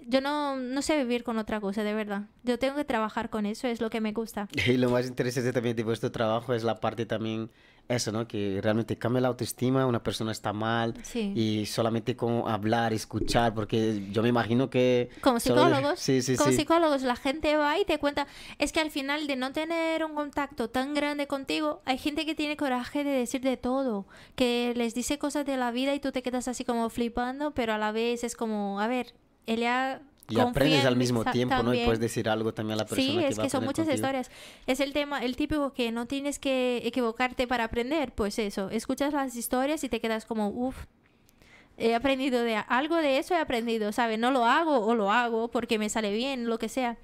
Yo no, no sé vivir con otra cosa, de verdad. Yo tengo que trabajar con eso, es lo que me gusta. Y lo más interesante también de vuestro trabajo es la parte también, eso, ¿no? Que realmente cambia la autoestima, una persona está mal Sí. y solamente con hablar, escuchar, porque yo me imagino que... Como solo psicólogos, Sí, sí, como psicólogos, la gente va y te cuenta, es que al final de no tener un contacto tan grande contigo, hay gente que tiene coraje de decir de todo, que les dice cosas de la vida y tú te quedas así como flipando, pero a la vez es como, a ver, ella Y confía aprendes en al mismo tiempo, ¿no? Y también. puedes decir algo también a la persona Sí, que es va que son muchas contigo. historias. Es el tema, el típico que no tienes que equivocarte para aprender. Pues eso, escuchas las historias y te quedas como, uff, he aprendido de algo de eso, he aprendido, ¿sabes? No lo hago o lo hago porque me sale bien, lo que sea.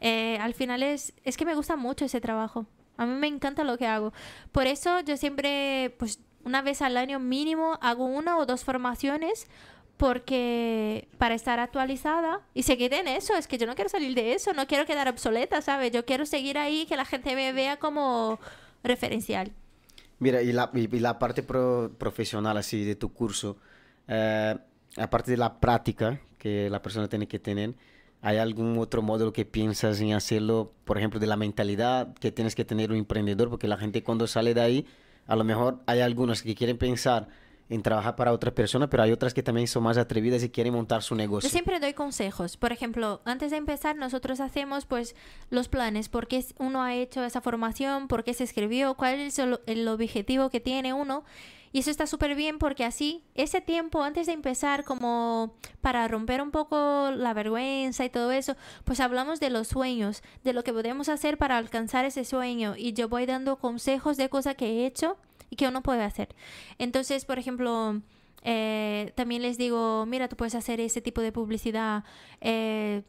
Eh, al final es, es que me gusta mucho ese trabajo. A mí me encanta lo que hago. Por eso yo siempre, pues una vez al año mínimo, hago una o dos formaciones porque para estar actualizada y seguir en eso, es que yo no quiero salir de eso, no quiero quedar obsoleta, ¿sabes? Yo quiero seguir ahí, que la gente me vea como referencial. Mira, y la, y, la parte pro- profesional así de tu curso, eh, aparte de la práctica que la persona tiene que tener, ¿hay algún otro módulo que piensas en hacerlo, por ejemplo, de la mentalidad que tienes que tener un emprendedor? Porque la gente cuando sale de ahí, a lo mejor hay algunos que quieren pensar en trabajar para otra persona, pero hay otras que también son más atrevidas y quieren montar su Yo negocio. siempre doy consejos. Por ejemplo, antes de empezar, nosotros hacemos pues los planes, por qué uno ha hecho esa formación, por qué se escribió, cuál es el, el objetivo que tiene uno. Y eso está súper bien porque así, ese tiempo antes de empezar, como para romper un poco la vergüenza y todo eso, pues hablamos de los sueños, de lo que podemos hacer para alcanzar ese sueño. Y yo voy dando consejos de cosas que he hecho y que uno puede hacer. Entonces, por ejemplo, eh, también les digo, mira, tú puedes hacer ese tipo de publicidad. Eh,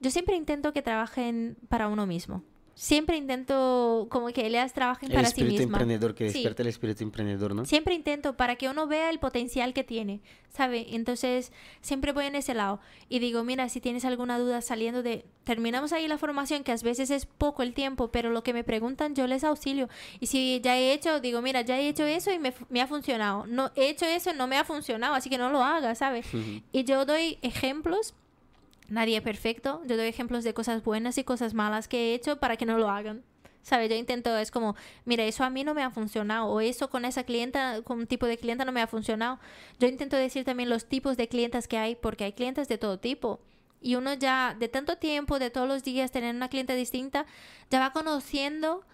yo siempre intento que trabajen para uno mismo. Siempre intento como que ellas trabajen El para sí espíritu mismas. emprendedor, que Sí. despierta el espíritu emprendedor, ¿no? Siempre intento para que uno vea el potencial que tiene, ¿sabe? Entonces, siempre voy en ese lado y digo, mira, si tienes alguna duda saliendo de... Terminamos ahí la formación, que a veces es poco el tiempo, pero lo que me preguntan yo les auxilio. Y si ya he hecho, digo, mira, ya he hecho eso y me, ha funcionado. No, he hecho eso y no me ha funcionado, así que no lo hagas, ¿sabes? Y yo doy ejemplos. Nadie es perfecto. Yo doy ejemplos de cosas buenas y cosas malas que he hecho para que no lo hagan. ¿Sabes? Yo intento, es como, mira, eso a mí no me ha funcionado, o eso con esa clienta, con un tipo de clienta no me ha funcionado. Yo intento decir también los tipos de clientas que hay, porque hay clientes de todo tipo. Y uno ya, de tanto tiempo, de todos los días, tener una clienta distinta, ya va conociendo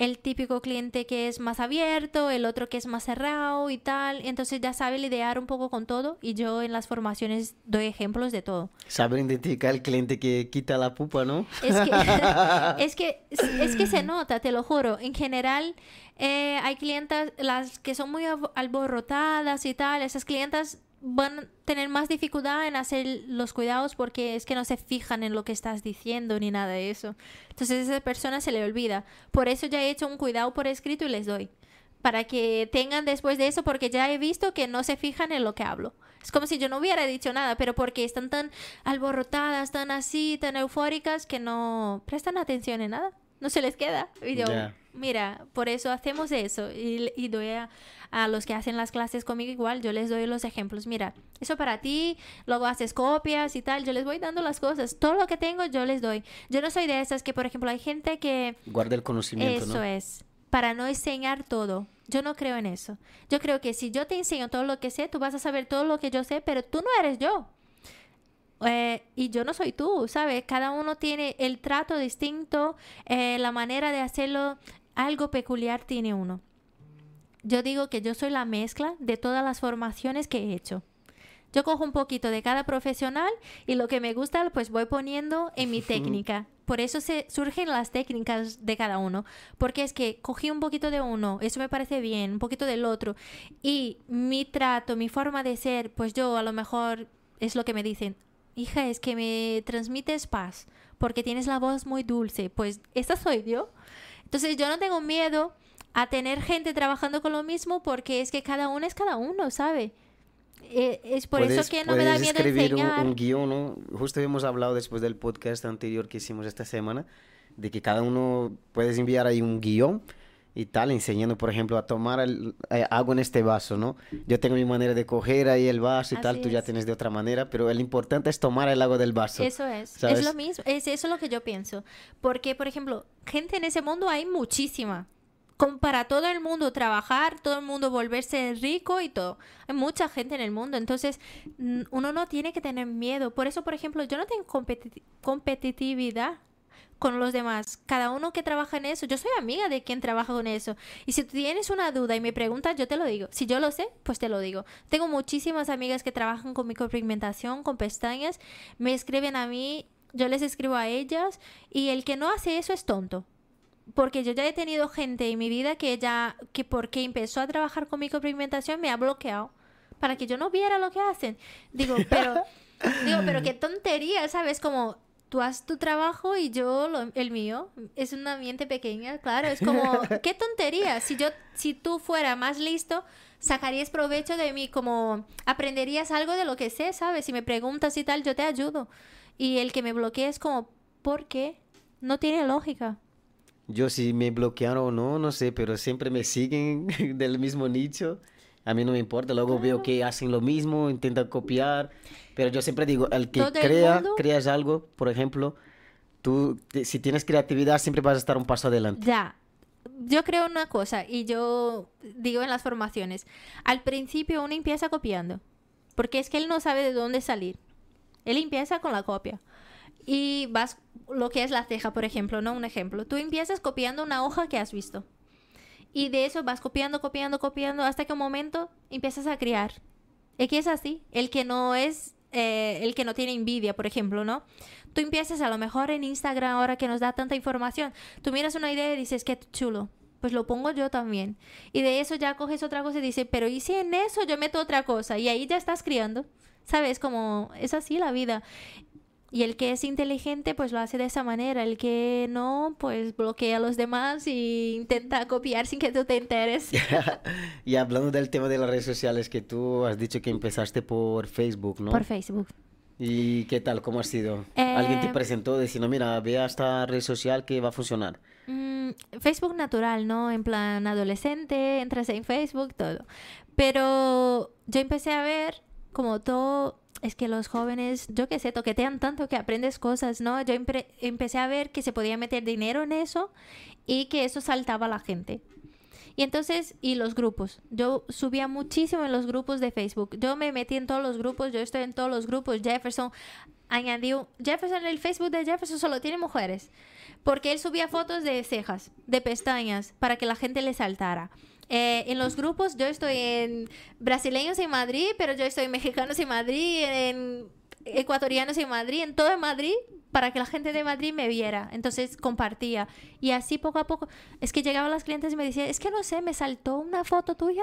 el típico cliente que es más abierto, el otro que es más cerrado y tal. Entonces ya sabe lidiar un poco con todo y yo en las formaciones doy ejemplos de todo. Saber identificar el cliente que quita la pupa, ¿no? Es que, es que, es que se nota, te lo juro. En general, eh, hay clientas, las que son muy alborotadas y tal, esas clientas van a tener más dificultad en hacer los cuidados porque es que no se fijan en lo que estás diciendo ni nada de eso. Entonces a esa persona se le olvida. Por eso ya he hecho un cuidado por escrito y les doy. para que tengan después de eso, porque ya he visto que no se fijan en lo que hablo. Es como si yo no hubiera dicho nada, pero porque están tan alborotadas, tan así, tan eufóricas, que no prestan atención en nada. No se les queda. Y. mira, por eso hacemos eso. Y, y doy a, a los que hacen las clases conmigo igual, yo les doy los ejemplos. Mira, eso para ti, luego haces copias y tal. Yo les voy dando las cosas. Todo lo que tengo, yo les doy. Yo no soy de esas que, por ejemplo, hay gente que Guarda el conocimiento, eso ¿no? es. Para no enseñar todo. Yo no creo en eso. Yo creo que si yo te enseño todo lo que sé, tú vas a saber todo lo que yo sé, pero tú no eres yo. Eh, y yo no soy tú, ¿sabes? Cada uno tiene el trato distinto, eh, la manera de hacerlo, algo peculiar tiene uno. Yo digo que yo soy la mezcla de todas las formaciones que he hecho. Yo cojo un poquito de cada profesional y lo que me gusta pues voy poniendo en mi técnica. Por eso se surgen las técnicas de cada uno. Porque es que cogí un poquito de uno, eso me parece bien, un poquito del otro. Y mi trato, mi forma de ser, pues yo a lo mejor es lo que me dicen. Hija, es que me transmites paz porque tienes la voz muy dulce. Pues esa soy yo. Entonces yo no tengo miedo a tener gente trabajando con lo mismo porque es que cada uno es cada uno, ¿sabe? Eh, es por eso que no me da miedo escribir un- enseñar. Un, guion, ¿no? Justo hemos hablado después del podcast anterior que hicimos esta semana, de que cada uno puedes enviar ahí un guion y tal, enseñando, por ejemplo, a tomar el, eh, agua en este vaso, ¿no? Yo tengo mi manera de coger ahí el vaso y tal, Así tú ya es. tienes de otra manera, pero el importante es tomar el agua del vaso. Eso es, ¿sabes? es lo mismo, es eso lo que yo pienso. Porque, por ejemplo, gente en ese mundo hay muchísima. Como para todo el mundo trabajar, todo el mundo volverse rico y todo. Hay mucha gente en el mundo. Entonces, uno no tiene que tener miedo. Por eso, por ejemplo, yo no tengo competi- competitividad con los demás. Cada uno que trabaja en eso, yo soy amiga de quien trabaja con eso. Y si tú tienes una duda y me preguntas, yo te lo digo. Si yo lo sé, pues te lo digo. Tengo muchísimas amigas que trabajan con micropigmentación, con pestañas, me escriben a mí, yo les escribo a ellas y el que no hace eso es tonto. Porque yo ya he tenido gente en mi vida que ya, que porque empezó a trabajar con micropigmentación me ha bloqueado para que yo no viera lo que hacen. Digo, pero, digo, pero qué tontería, ¿sabes? Como tú haces tu trabajo y yo lo- el mío. Es un ambiente pequeño, claro. Es como, qué tontería. Si yo, si tú fuera más listo, sacarías provecho de mí, como aprenderías algo de lo que sé, ¿sabes? Si me preguntas y tal, yo te ayudo. Y el que me bloquea es como, ¿por qué? No tiene lógica. Yo si me bloquearon o no, no sé, pero siempre me siguen del mismo nicho. A mí no me importa, luego veo que hacen lo mismo, intentan copiar, pero yo siempre digo, el que el crea, mundo- creas algo, por ejemplo, tú, te- si tienes creatividad, siempre vas a estar un paso adelante. Ya. Yo creo una cosa, y yo digo en las formaciones, al principio uno empieza copiando, porque es que él no sabe de dónde salir. Él empieza con la copia. Y vas, lo que es la ceja, por ejemplo, ¿no? Un ejemplo. Tú empiezas copiando una hoja que has visto. Y de eso vas copiando, copiando, copiando, hasta que un momento empiezas a criar. Es que es así. El que no es, eh, el que no tiene envidia, por ejemplo, ¿no? Tú empiezas a lo mejor en Instagram, ahora que nos da tanta información, tú miras una idea y dices, qué chulo. Pues lo pongo yo también. Y de eso ya coges otra cosa y dices, pero ¿y si en eso yo meto otra cosa? Y ahí ya estás criando. ¿Sabes? Como es así la vida. Y el que es inteligente, pues lo hace de esa manera. El que no, pues bloquea a los demás y intenta copiar sin que tú te enteres. Y hablando del tema de las redes sociales, que tú has dicho que empezaste por Facebook, ¿no? Por Facebook. ¿Y qué tal? ¿Cómo ha sido? ¿Alguien te Eh, presentó diciendo, mira, ve a esta red social que va a funcionar? Mm, Facebook natural, ¿no? En plan adolescente, entras en Facebook, todo. Pero yo empecé a ver como todo, es que los jóvenes, yo qué sé, toquetean tanto que aprendes cosas, ¿no? Yo empre- empecé a ver que se podía meter dinero en eso y que eso saltaba a la gente. Y entonces, y los grupos. Yo subía muchísimo en los grupos de Facebook. Yo me metí en todos los grupos, yo estoy en todos los grupos. Jefferson añadió, Jefferson, el Facebook de Jefferson solo tiene mujeres. Porque él subía fotos de cejas, de pestañas, para que la gente le saltara. Eh, en los grupos yo estoy en brasileños en Madrid, pero yo estoy en mexicanos en Madrid, en ecuatorianos en Madrid, en todo en Madrid, para que la gente de Madrid me viera. Entonces compartía. Y así poco a poco, es que llegaban las clientes y me decían, es que no sé, me saltó una foto tuya.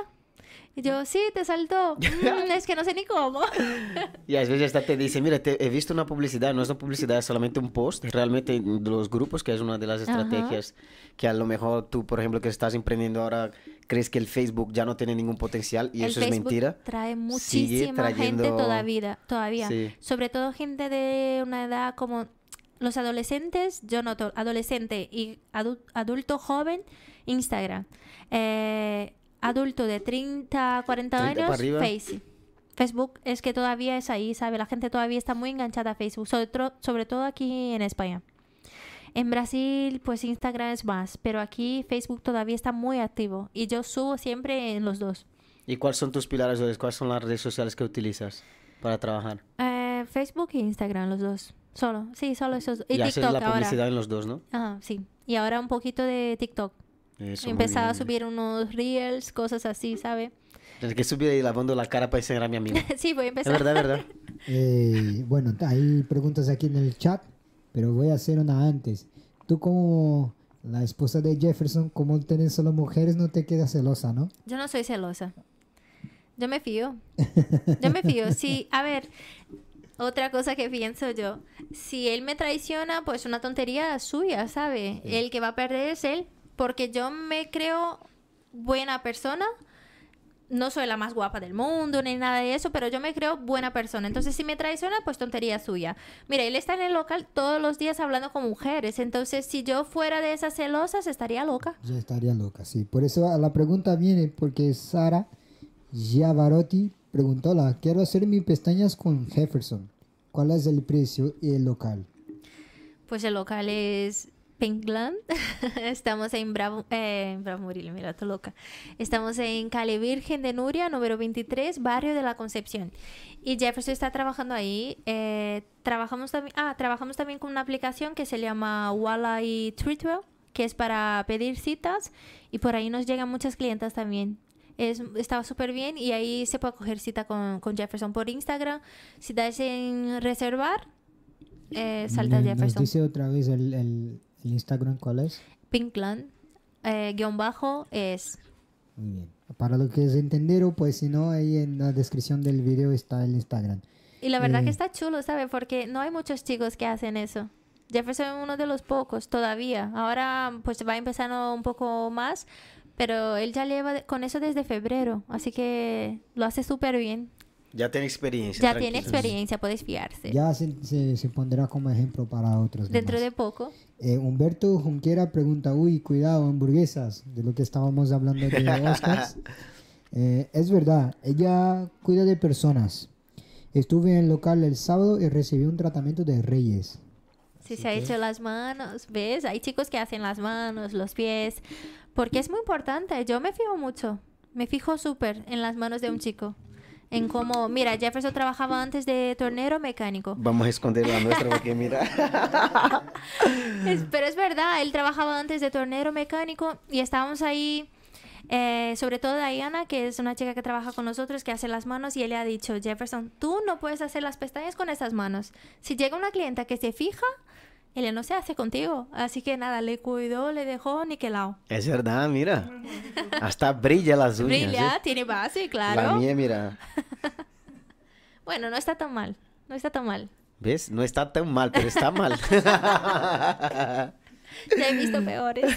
Y yo, sí, te saltó. "Mm, es que no sé ni cómo. Y a veces hasta te dice, mira, te- he visto una publicidad, no es una publicidad, es solamente un post, realmente en los grupos, que es una de las Ajá. estrategias que a lo mejor tú, por ejemplo, que estás emprendiendo ahora, crees que el Facebook ya no tiene ningún potencial y el eso Facebook es mentira. trae muchísima gente todavía, todavía. Sí. Sobre todo gente de una edad como los adolescentes, yo noto adolescente y adu- adulto joven, Instagram. Eh, adulto de 30, 40 30 para años. Face. Facebook es que todavía es ahí, ¿sabe? La gente todavía está muy enganchada a Facebook, sobre todo aquí en España. En Brasil, pues Instagram es más, pero aquí Facebook todavía está muy activo y yo subo siempre en los dos. ¿Y cuáles son tus pilares? o ¿Cuáles son las redes sociales que utilizas para trabajar? Eh, Facebook e Instagram, los dos. Solo, sí, solo esos. Y, Y, haces TikTok la ahora. publicidad en los dos, ¿no? Ajá, sí. Y ahora un poquito de TikTok. Eso, empezado a subir unos reels, cosas así, ¿sabe? Tienes que subir ahí lavando la cara para enseñar a mi amigo. sí, voy a Es empezar. verdad, es verdad. Eh, bueno, hay preguntas aquí en el chat, pero voy a hacer una antes. Tú como la esposa de Jefferson, como tienes solo mujeres, no te quedas celosa, ¿no? Yo no soy celosa. Yo me fío. Yo me fío. Sí, a ver, otra cosa que pienso yo. Si él me traiciona, pues una tontería suya, ¿sabe? El que va a perder es él. Porque yo me creo buena persona. No soy la más guapa del mundo ni nada de eso, pero yo me creo buena persona. Entonces, si me traiciona, pues tontería suya. Mira, él está en el local todos los días hablando con mujeres. Entonces, si yo fuera de esas celosas, estaría loca. Ya estaría loca, sí. Por eso la pregunta viene, porque Sara Giavarotti preguntó, la, quiero hacer mis pestañas con Jefferson. ¿Cuál es el precio y el local? Pues el local es Pinkland. Estamos en Bravo, eh, en Bravo Murillo, mira, estoy loca. Estamos en Calle Virgen de Nuria, número 23, barrio de la Concepción. Y Jefferson está trabajando ahí. Eh, trabajamos, también, ah, trabajamos también con una aplicación que se llama Walleye Treatwell, que es para pedir citas. Y por ahí nos llegan muchas clientas también. Es, estaba súper bien y ahí se puede coger cita con, con Jefferson por Instagram. Si dais en reservar, eh, salta Jefferson. dice otra vez el, el- el Instagram, ¿cuál es? Pinkland, eh, guion bajo, es... Muy bien. Para lo que es entender, pues si no, ahí en la descripción del video está el Instagram. Y la verdad Eh. que está chulo, ¿sabes? Porque no hay muchos chicos que hacen eso. Jefferson es uno de los pocos todavía. Ahora pues va empezando un poco más, pero él ya lleva con eso desde febrero, así que lo hace súper bien. Ya tiene experiencia. Ya tiene experiencia, puedes fiarse. Ya se, se, se pondrá como ejemplo para otros. Dentro demás. de poco. Eh, Humberto Junquera pregunta, uy, cuidado, hamburguesas, de lo que estábamos hablando de Oscars. Eh, es verdad, ella cuida de personas. Estuve en el local el sábado y recibí un tratamiento de reyes. Si se ha hecho las manos, ¿ves? Hay chicos que hacen las manos, los pies, porque es muy importante. Yo me fijo mucho, me fijo súper en las manos de un chico. En cómo, mira, Jefferson trabajaba antes de tornero mecánico. Vamos a esconder la nuestra porque mira. Es- pero es verdad, él trabajaba antes de tornero mecánico y estábamos ahí, eh, sobre todo Diana, que es una chica que trabaja con nosotros, que hace las manos, y él le ha dicho, Jefferson, tú no puedes hacer las pestañas con esas manos. Si llega una clienta que se fija, él no se hace contigo. Así que nada, le cuidó, le dejó niquelado. Es verdad, mira. Hasta brilla las uñas. Brilla, ¿eh? tiene base, La claro. mía, mira. Bueno, no está tan mal, no está tan mal. ¿Ves? No está tan mal, pero está mal. Ya he visto peores.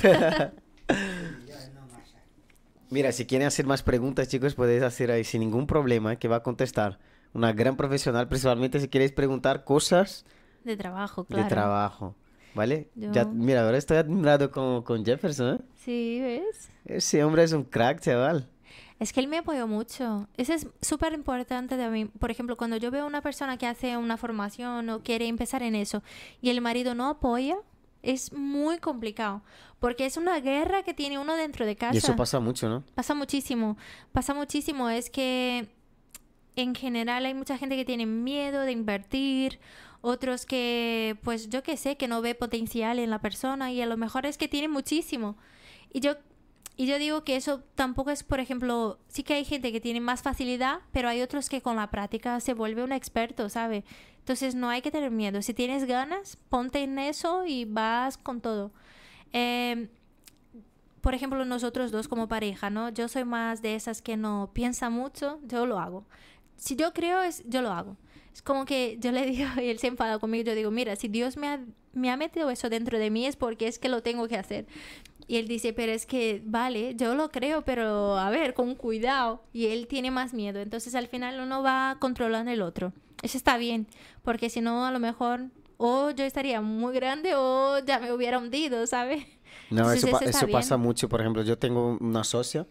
Mira, si quieren hacer más preguntas, chicos, podéis hacer ahí sin ningún problema, que va a contestar una gran profesional, principalmente si queréis preguntar cosas De trabajo, claro. de trabajo, ¿vale? Yo- Ya, mira, ahora estoy admirado con, con Jefferson, ¿eh? Sí, ¿ves? Ese hombre es un crack, chaval. Es que él me apoyó mucho. Eso es súper importante de mí. Por ejemplo, cuando yo veo a una persona que hace una formación o quiere empezar en eso y el marido no apoya, es muy complicado. Porque es una guerra que tiene uno dentro de casa. Y eso pasa mucho, ¿no? Pasa muchísimo. Pasa muchísimo. Es que en general hay mucha gente que tiene miedo de invertir. Otros que, pues yo qué sé, que no ve potencial en la persona y a lo mejor es que tiene muchísimo. Y yo, y yo digo que eso tampoco es, por ejemplo, sí que hay gente que tiene más facilidad, pero hay otros que con la práctica se vuelve un experto, ¿sabe? Entonces no hay que tener miedo. Si tienes ganas, ponte en eso y vas con todo. Em, por ejemplo, nosotros dos como pareja, ¿no? Yo soy más de esas que no piensa mucho, yo lo hago. Si yo creo, es, yo lo hago. Es como que yo le digo, y él se enfada conmigo, yo digo, mira, si Dios me ha, me ha metido eso dentro de mí es porque es que lo tengo que hacer. Y él dice, pero es que, vale, yo lo creo, pero a ver, con cuidado. Y él tiene más miedo. Entonces al final uno va controlando el otro. Eso está bien, porque si no, a lo mejor o yo estaría muy grande o ya me hubiera hundido, ¿sabes? No, Entonces, eso, pa- eso pasa mucho. Por ejemplo, yo tengo una socia,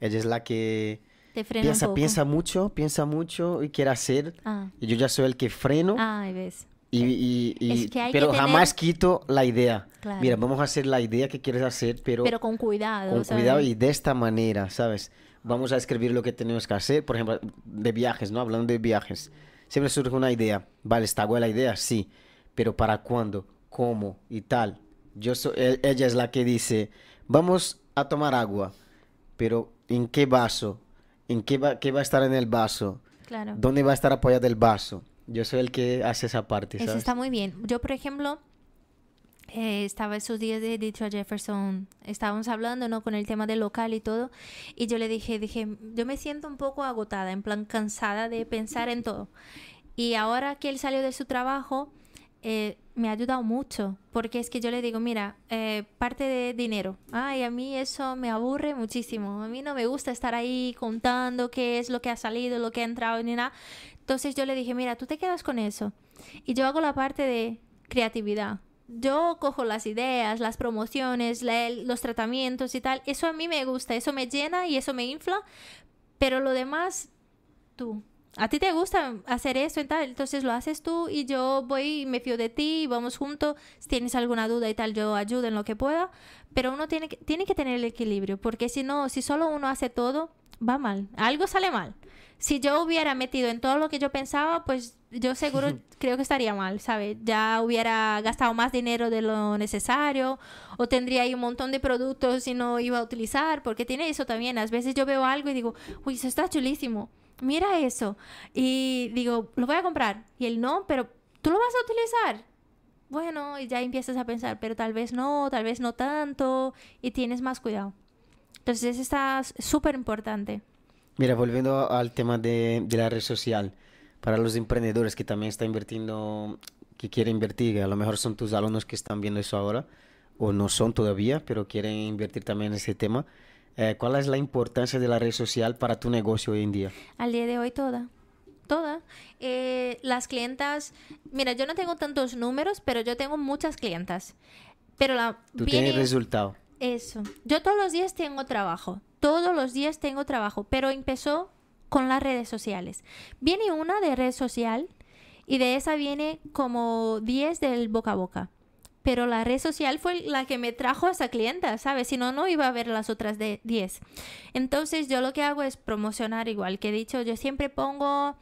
ella es la que Te frena un piensa, poco. piensa mucho, piensa mucho y quiere hacer. Ah, Y yo ya soy el que freno. ah, ves. Y, y- y- Es que hay que pero tener- jamás quito la idea. Claro. Mira, vamos a hacer la idea que quieres hacer, pero, Pero con cuidado. con ¿sabes? cuidado y de esta manera, ¿sabes? Vamos a escribir lo que tenemos que hacer, por ejemplo, de viajes, ¿no? Hablando de viajes. Siempre surge una idea. Vale, está buena la idea, sí. Pero ¿para cuándo? ¿Cómo? Y tal. Yo e- ella es la que dice, vamos a tomar agua, pero ¿en qué vaso? ¿En qué va, qué va a estar en el vaso? Claro. ¿Dónde va a estar apoyado el vaso? Yo soy el que hace esa parte, Eso está muy bien. Yo, por ejemplo, eh, estaba esos días de Detroit Jefferson, estábamos hablando, ¿no? Con el tema del local y todo, y yo le dije, dije, yo me siento un poco agotada, en plan cansada de pensar en todo. Y ahora que él salió de su trabajo, eh, me ha ayudado mucho, porque es que yo le digo, mira, eh, parte de dinero. Ay, a mí eso me aburre muchísimo. A mí no me gusta estar ahí contando qué es lo que ha salido, lo que ha entrado, ni nada. Entonces yo le dije, mira, tú te quedas con eso. Y yo hago la parte de creatividad. Yo cojo las ideas, las promociones, los tratamientos y tal. Eso a mí me gusta, eso me llena y eso me infla. Pero lo demás, tú. A ti te gusta hacer eso y tal, entonces lo haces tú y yo voy y me fío de ti y vamos juntos. Si tienes alguna duda y tal, yo ayudo en lo que pueda. Pero uno tiene que, tiene que tener el equilibrio, porque si no, si solo uno hace todo, va mal. Algo sale mal. Si yo hubiera metido en todo lo que yo pensaba, pues yo seguro creo que estaría mal, ¿sabes? Ya hubiera gastado más dinero de lo necesario o tendría ahí un montón de productos y no iba a utilizar, porque tiene eso también. A veces yo veo algo y digo, uy, eso está chulísimo, mira eso. Y digo, lo voy a comprar. Y él no, pero tú lo vas a utilizar. Bueno, y ya empiezas a pensar, pero tal vez no, tal vez no tanto, y tienes más cuidado. Entonces, está súper importante. Mira, volviendo al tema de, de la red social, para los emprendedores que también están invirtiendo, que quieren invertir, a lo mejor son tus alumnos que están viendo eso ahora, o no son todavía, pero quieren invertir también en ese tema, eh, ¿cuál es la importancia de la red social para tu negocio hoy en día? Al día de hoy toda. Toda. Eh, las clientas, mira, yo no tengo tantos números, pero yo tengo muchas clientas. Pero la Tú viene- tienes resultado. Eso. Yo todos los días tengo trabajo. Todos los días tengo trabajo. Pero empezó con las redes sociales. Viene una de red social y de esa viene como 10 del boca a boca. Pero la red social fue la que me trajo a esa clienta, ¿sabes? Si no, no iba a ver las otras de 10. Entonces yo lo que hago es promocionar igual que he dicho. Yo siempre pongo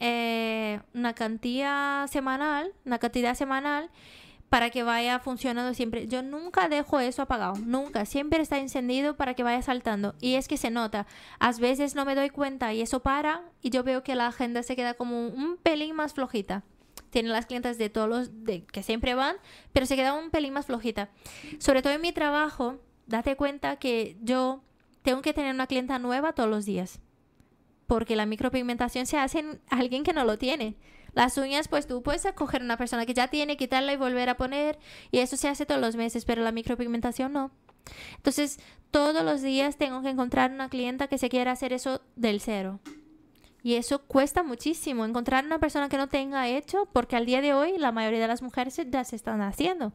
eh, una cantidad semanal, una cantidad semanal para que vaya funcionando siempre. Yo nunca dejo eso apagado, nunca. Siempre está encendido para que vaya saltando. Y es que se nota. A veces no me doy cuenta y eso para y yo veo que la agenda se queda como un pelín más flojita. Tienen las clientas de todos los de, que siempre van, pero se queda un pelín más flojita. Sobre todo en mi trabajo, date cuenta que yo tengo que tener una clienta nueva todos los días. Porque la micropigmentación se hace en alguien que no lo tiene. Las uñas, pues tú puedes coger una persona que ya tiene, quitarla y volver a poner. Y eso se hace todos los meses, pero la micropigmentación no. Entonces, todos los días tengo que encontrar una clienta que se quiera hacer eso del cero. Y eso cuesta muchísimo, encontrar una persona que no tenga hecho, porque al día de hoy la mayoría de las mujeres ya se están haciendo.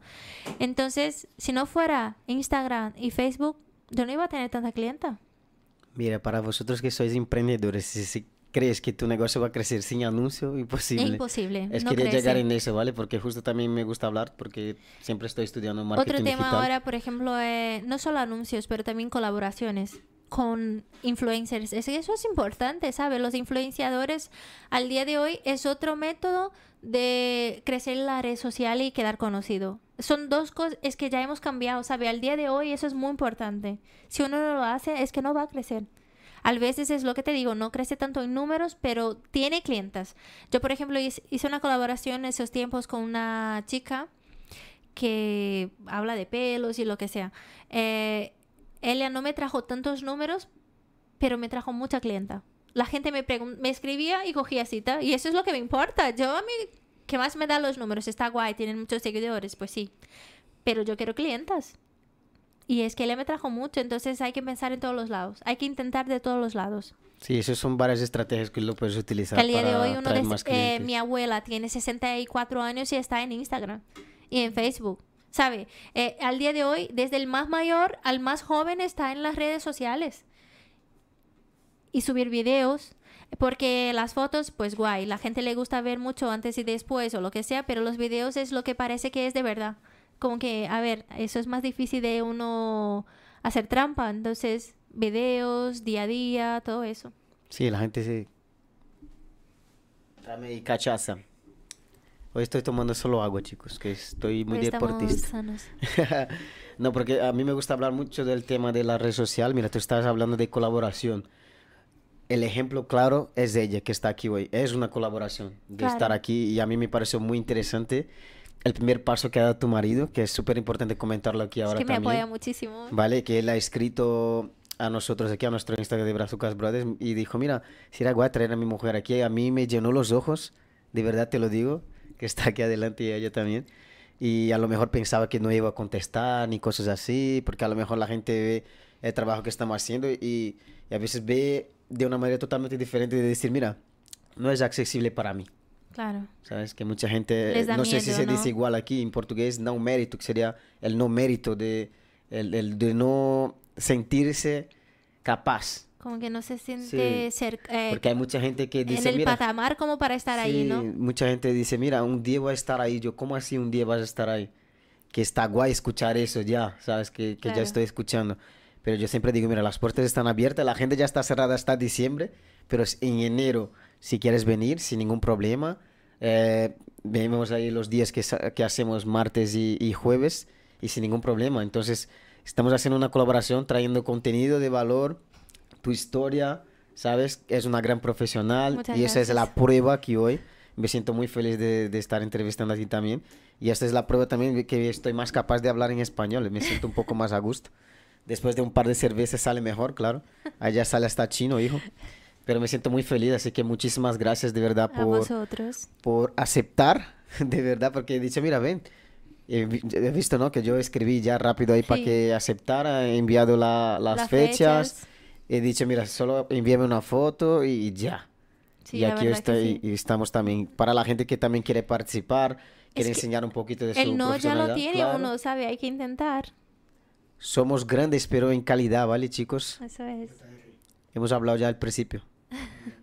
Entonces, si no fuera Instagram y Facebook, yo no iba a tener tanta clienta. Mira, para vosotros que sois emprendedores, si, si crees que tu negocio va a crecer sin anuncio, imposible. Es imposible. Es no quería llegar crece. en eso, ¿vale? Porque justo también me gusta hablar, porque siempre estoy estudiando marketing Otro tema digital. ahora, por ejemplo, eh, no solo anuncios, pero también colaboraciones con influencers. Es- Eso es importante, ¿sabes? Los influenciadores al día de hoy es otro método de crecer la red social y quedar conocido. Son dos cosas, es que ya hemos cambiado, ¿sabes? Al día de hoy eso es muy importante. Si uno no lo hace, es que no va a crecer. A veces es lo que te digo, no crece tanto en números, pero tiene clientas. Yo, por ejemplo, hice una colaboración en esos tiempos con una chica que habla de pelos y lo que sea. Eh, ella no me trajo tantos números, pero me trajo mucha clienta. La gente me, me escribía y cogía cita, y eso es lo que me importa. Yo a mí, ¿qué más me da los números? Está guay, tienen muchos seguidores, pues sí. Pero yo quiero clientas. Y es que él me trajo mucho, entonces hay que pensar en todos los lados. Hay que intentar de todos los lados. Sí, esas son varias estrategias que lo puedes utilizar Que al día de hoy uno de- eh, mi abuela tiene 64 años y está en Instagram y en Facebook. ¿Sabe? Eh, al día de hoy, desde el más mayor al más joven está en las redes sociales. Y subir videos. Porque las fotos, pues guay, la gente le gusta ver mucho antes y después o lo que sea, pero los videos es lo que parece que es de verdad. Como que, a ver, eso es más difícil de uno hacer trampa. Entonces, videos, día a día, todo eso. Sí, la gente se... Dame ahí cachaza. Hoy estoy tomando solo agua, chicos, que estoy muy estamos deportista. sanos. no, porque a mí me gusta hablar mucho del tema de la red social. Mira, tú estás hablando de colaboración. El ejemplo claro es ella que está aquí hoy. Es una colaboración de Claro. estar aquí y a mí me pareció muy interesante el primer paso que ha dado tu marido, que es súper importante comentarlo aquí Es ahora que me también. apoya muchísimo. Vale, que él ha escrito a nosotros aquí, a nuestro Instagram de Brazucas Brothers, y dijo, mira, si era guay traer a mi mujer aquí, a mí me llenó los ojos, de verdad te lo digo, que está aquí adelante y ella también. Y a lo mejor pensaba que no iba a contestar ni cosas así, porque a lo mejor la gente ve el trabajo que estamos haciendo y, y a veces ve de una manera totalmente diferente de decir, mira, no es accesible para mí. Claro. ¿Sabes? Que mucha gente, da no sé si miedo, se ¿no? dice igual aquí en portugués, no mérito, que sería el no mérito de, el, el de no sentirse capaz. Como que no se siente Sí, ser eh, Porque hay mucha gente que en dice, el mira, patamar como para estar ahí, sí, ¿no? mucha gente dice, mira, un día voy a estar ahí. Yo, ¿cómo así un día vas a estar ahí? Que está guay escuchar eso ya, ¿sabes? Que, que Claro. ya estoy escuchando. Pero yo siempre digo, mira, las puertas están abiertas, la gente ya está cerrada hasta diciembre, pero en enero, si quieres venir, sin ningún problema, eh, vemos ahí los días que, que hacemos martes y, y jueves y sin ningún problema. Entonces, estamos haciendo una colaboración, trayendo contenido de valor, tu historia, ¿sabes? Es una gran profesional Muchas y esa es la gracias. prueba que hoy me siento muy feliz de, de estar entrevistando aquí también. Y esta es la prueba también de que estoy más capaz de hablar en español, me siento un poco más a gusto. Después de un par de cervezas sale mejor, claro. Allá sale hasta chino, hijo. Pero me siento muy feliz, así que muchísimas gracias de verdad A por, vosotros. por aceptar, de verdad, porque he dicho, mira, ven, he, he visto, ¿no? Que yo escribí ya rápido ahí para Sí. que aceptara, he enviado la- las, Las fechas, fechas. He dicho, mira, solo envíame una foto y ya. Sí, y aquí estoy, sí. y estamos también, para la gente que también quiere participar, quiere que enseñar un poquito de su El no ya lo tiene claro. uno, ¿sabe? Hay que intentar. Somos grandes, pero en calidad, ¿vale, chicos? Eso es. Hemos hablado ya al principio.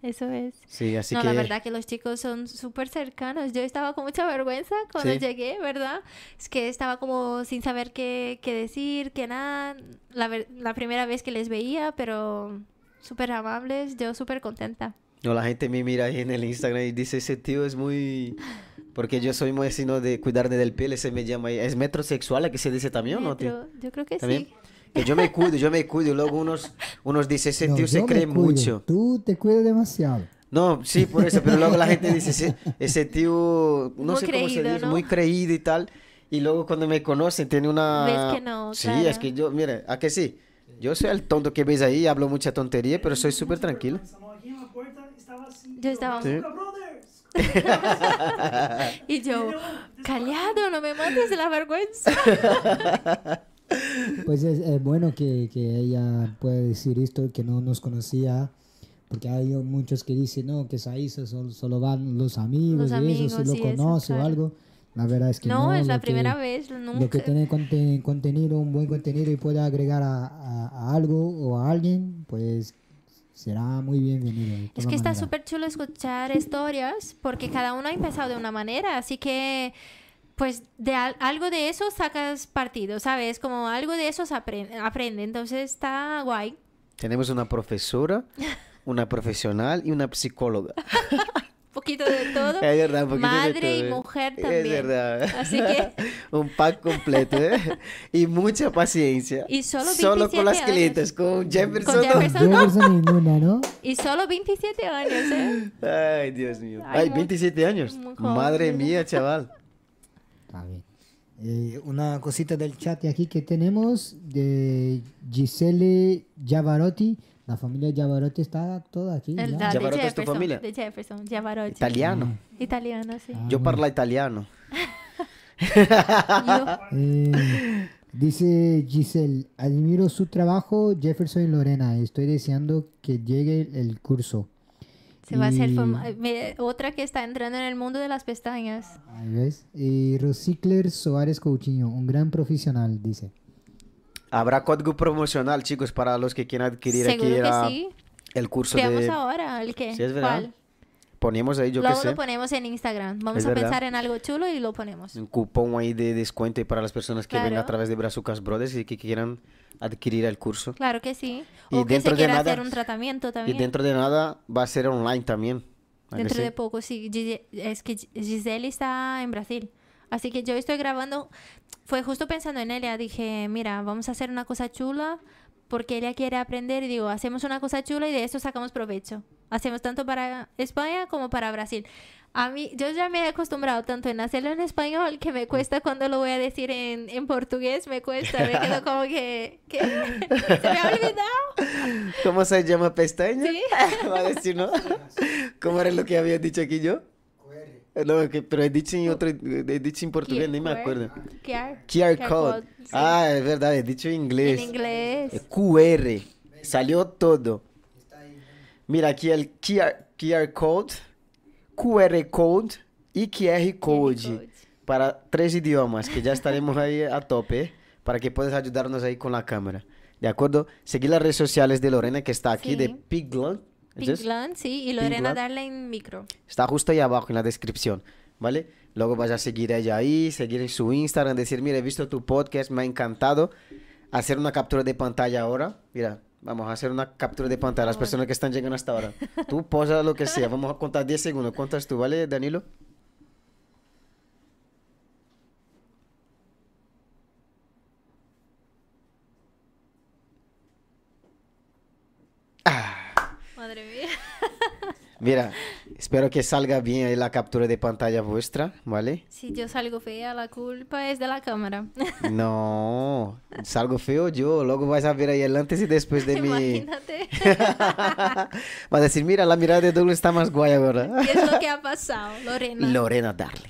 Eso es. Sí, así no, que... la verdad que los chicos son súper cercanos. Yo estaba con mucha vergüenza cuando Sí. llegué, ¿verdad? Es que estaba como sin saber qué, qué decir, qué nada. La, ver- la primera vez que les veía, pero súper amables, yo súper contenta. No, la gente me mira ahí en el Instagram y dice, ese tío es muy... Porque yo soy muy así, ¿no? De cuidar del pelo, se me llama. ¿Es metrosexual que se dice también o no, tío? Yo creo que ¿También? sí. Que yo me cuido, yo me cuido. Luego unos, unos dicen, ese No, tío se cree mucho. Tú te cuidas demasiado. No, sí, por eso, pero luego la gente dice, ese, ese tío, no Muy sé cómo se creído, dice, ¿no? muy creído y tal. Y luego cuando me conocen tiene una... Ves que no, Sí, claro. es que yo, mire, ¿a que sí? Yo soy el tonto que ves ahí, hablo mucha tontería, pero soy súper tranquilo. Yo estaba- Sí. Y yo, callado, no me mates de la vergüenza. Pues es, es bueno que, que ella pueda decir esto, que no nos conocía, porque hay muchos que dicen, no, que Saiza solo, solo van los amigos Los y eso, si amigos lo conoce o algo. La verdad es que no. No, es la lo que- primera vez, Lo que tiene conte- contenido, un buen contenido y pueda agregar a, a- a algo o a alguien, pues será muy bienvenido. Es que está súper chulo escuchar historias porque cada uno ha empezado de una manera, así que pues de al- algo de eso sacas partido, ¿sabes? Como algo de eso se aprende, aprende, entonces está guay. Tenemos una profesora, una profesional y una psicóloga. Un poquito de todo. Es verdad, un poquito de Madre y todo, ¿eh? mujer Es también. verdad. Así que- un pack completo, ¿eh? Y mucha paciencia. Y solo Solo con 27 las años. clientes, con Jefferson. Con no. Jefferson. Jefferson ninguna, ¿no? Y solo 27 años, ¿eh? Ay, Dios mío. Ay, Ay, muy- 27 años. Madre mía, chaval. Está bien. Eh, una cosita del chat aquí que tenemos de Gisele Javarotti. La familia Javarotti está toda aquí. El, de Javarotti es tu Jefferson, familia. de Jefferson. Italiano. Italiano, sí. Ah, Yo bueno. parlo italiano. Eh, Dice Giselle, admiro su trabajo, Jefferson y Lorena. Estoy deseando que llegue el curso. Se va a hacer fama- me- otra que está entrando en el mundo de las pestañas. Ahí ves. Y Rosicler Soares Coutinho, un gran profesional, dice. Habrá código promocional, chicos, para los que quieran adquirir Seguro aquí que la- sí. el curso Veamos de... ahora el que. Sí, es verdad. ¿Cuál? Ponemos ahí, yo que Luego sé, lo ponemos en Instagram. Vamos Es a verdad. pensar en algo chulo y lo ponemos. un cupón ahí de descuento para las personas que vengan a Claro. través de Brazucas Brothers y que quieran adquirir el curso. Claro que sí. Y O que se dentro de quiera nada- hacer un tratamiento Y también. dentro de nada va a ser online también. ¿a que Dentro sí? de poco, sí. Es que Gis- Giselle está en Brasil. Así que yo estoy grabando. Fue justo pensando en ella. Dije, mira, vamos a hacer una cosa chula porque ella quiere aprender. Y digo, hacemos una cosa chula y de esto sacamos provecho. Hacemos tanto para España como para Brasil. A mí, yo ya me he acostumbrado tanto en hacerlo en español que me cuesta cuando lo voy a decir en, en portugués. Me cuesta. Me quedo como que. que se me ha olvidado. ¿Cómo se llama pestaña? Sí. Va a decir, ¿no? ¿Cómo era lo que había dicho aquí yo? No, que- pero he dicho en otro, he dicho en portugués, ni me QR. acuerdo. QR, QR code. sí. Ah, es verdad, he dicho en inglés. En inglés. Eh, QR. Salió todo. Mira aquí el QR, QR code, QR code y QR code. code. Para tres idiomas, que ya estaremos ahí a tope, ¿eh? para que puedas ayudarnos ahí con la cámara. ¿De acuerdo? Seguir las redes sociales de Lorena, que está aquí, Sí. de Pigland. Pinkland, sí, y Lorena en micro. Está justo ahí abajo en la descripción, ¿vale? Luego vas a seguir ella ahí, seguir en su Instagram, decir, mira, he visto tu podcast, me ha encantado. Hacer una captura de pantalla ahora. Mira, vamos a hacer una captura de pantalla. Las personas que están llegando hasta ahora. Tú posa lo que sea. Vamos a contar 10 segundos. ¿Cuántas tú, vale, Danilo? Madre mía. Mira, espero que salga bien ahí la captura de pantalla vuestra, ¿vale? Si yo salgo fea, la culpa es de la cámara. No, salgo feo yo. Luego vas a ver ahí el antes y después de mí. Imagínate. Va a decir, mira, la mirada de Douglas está más guay ahora. ¿Qué es lo que ha pasado, Lorena? Lorena Darling.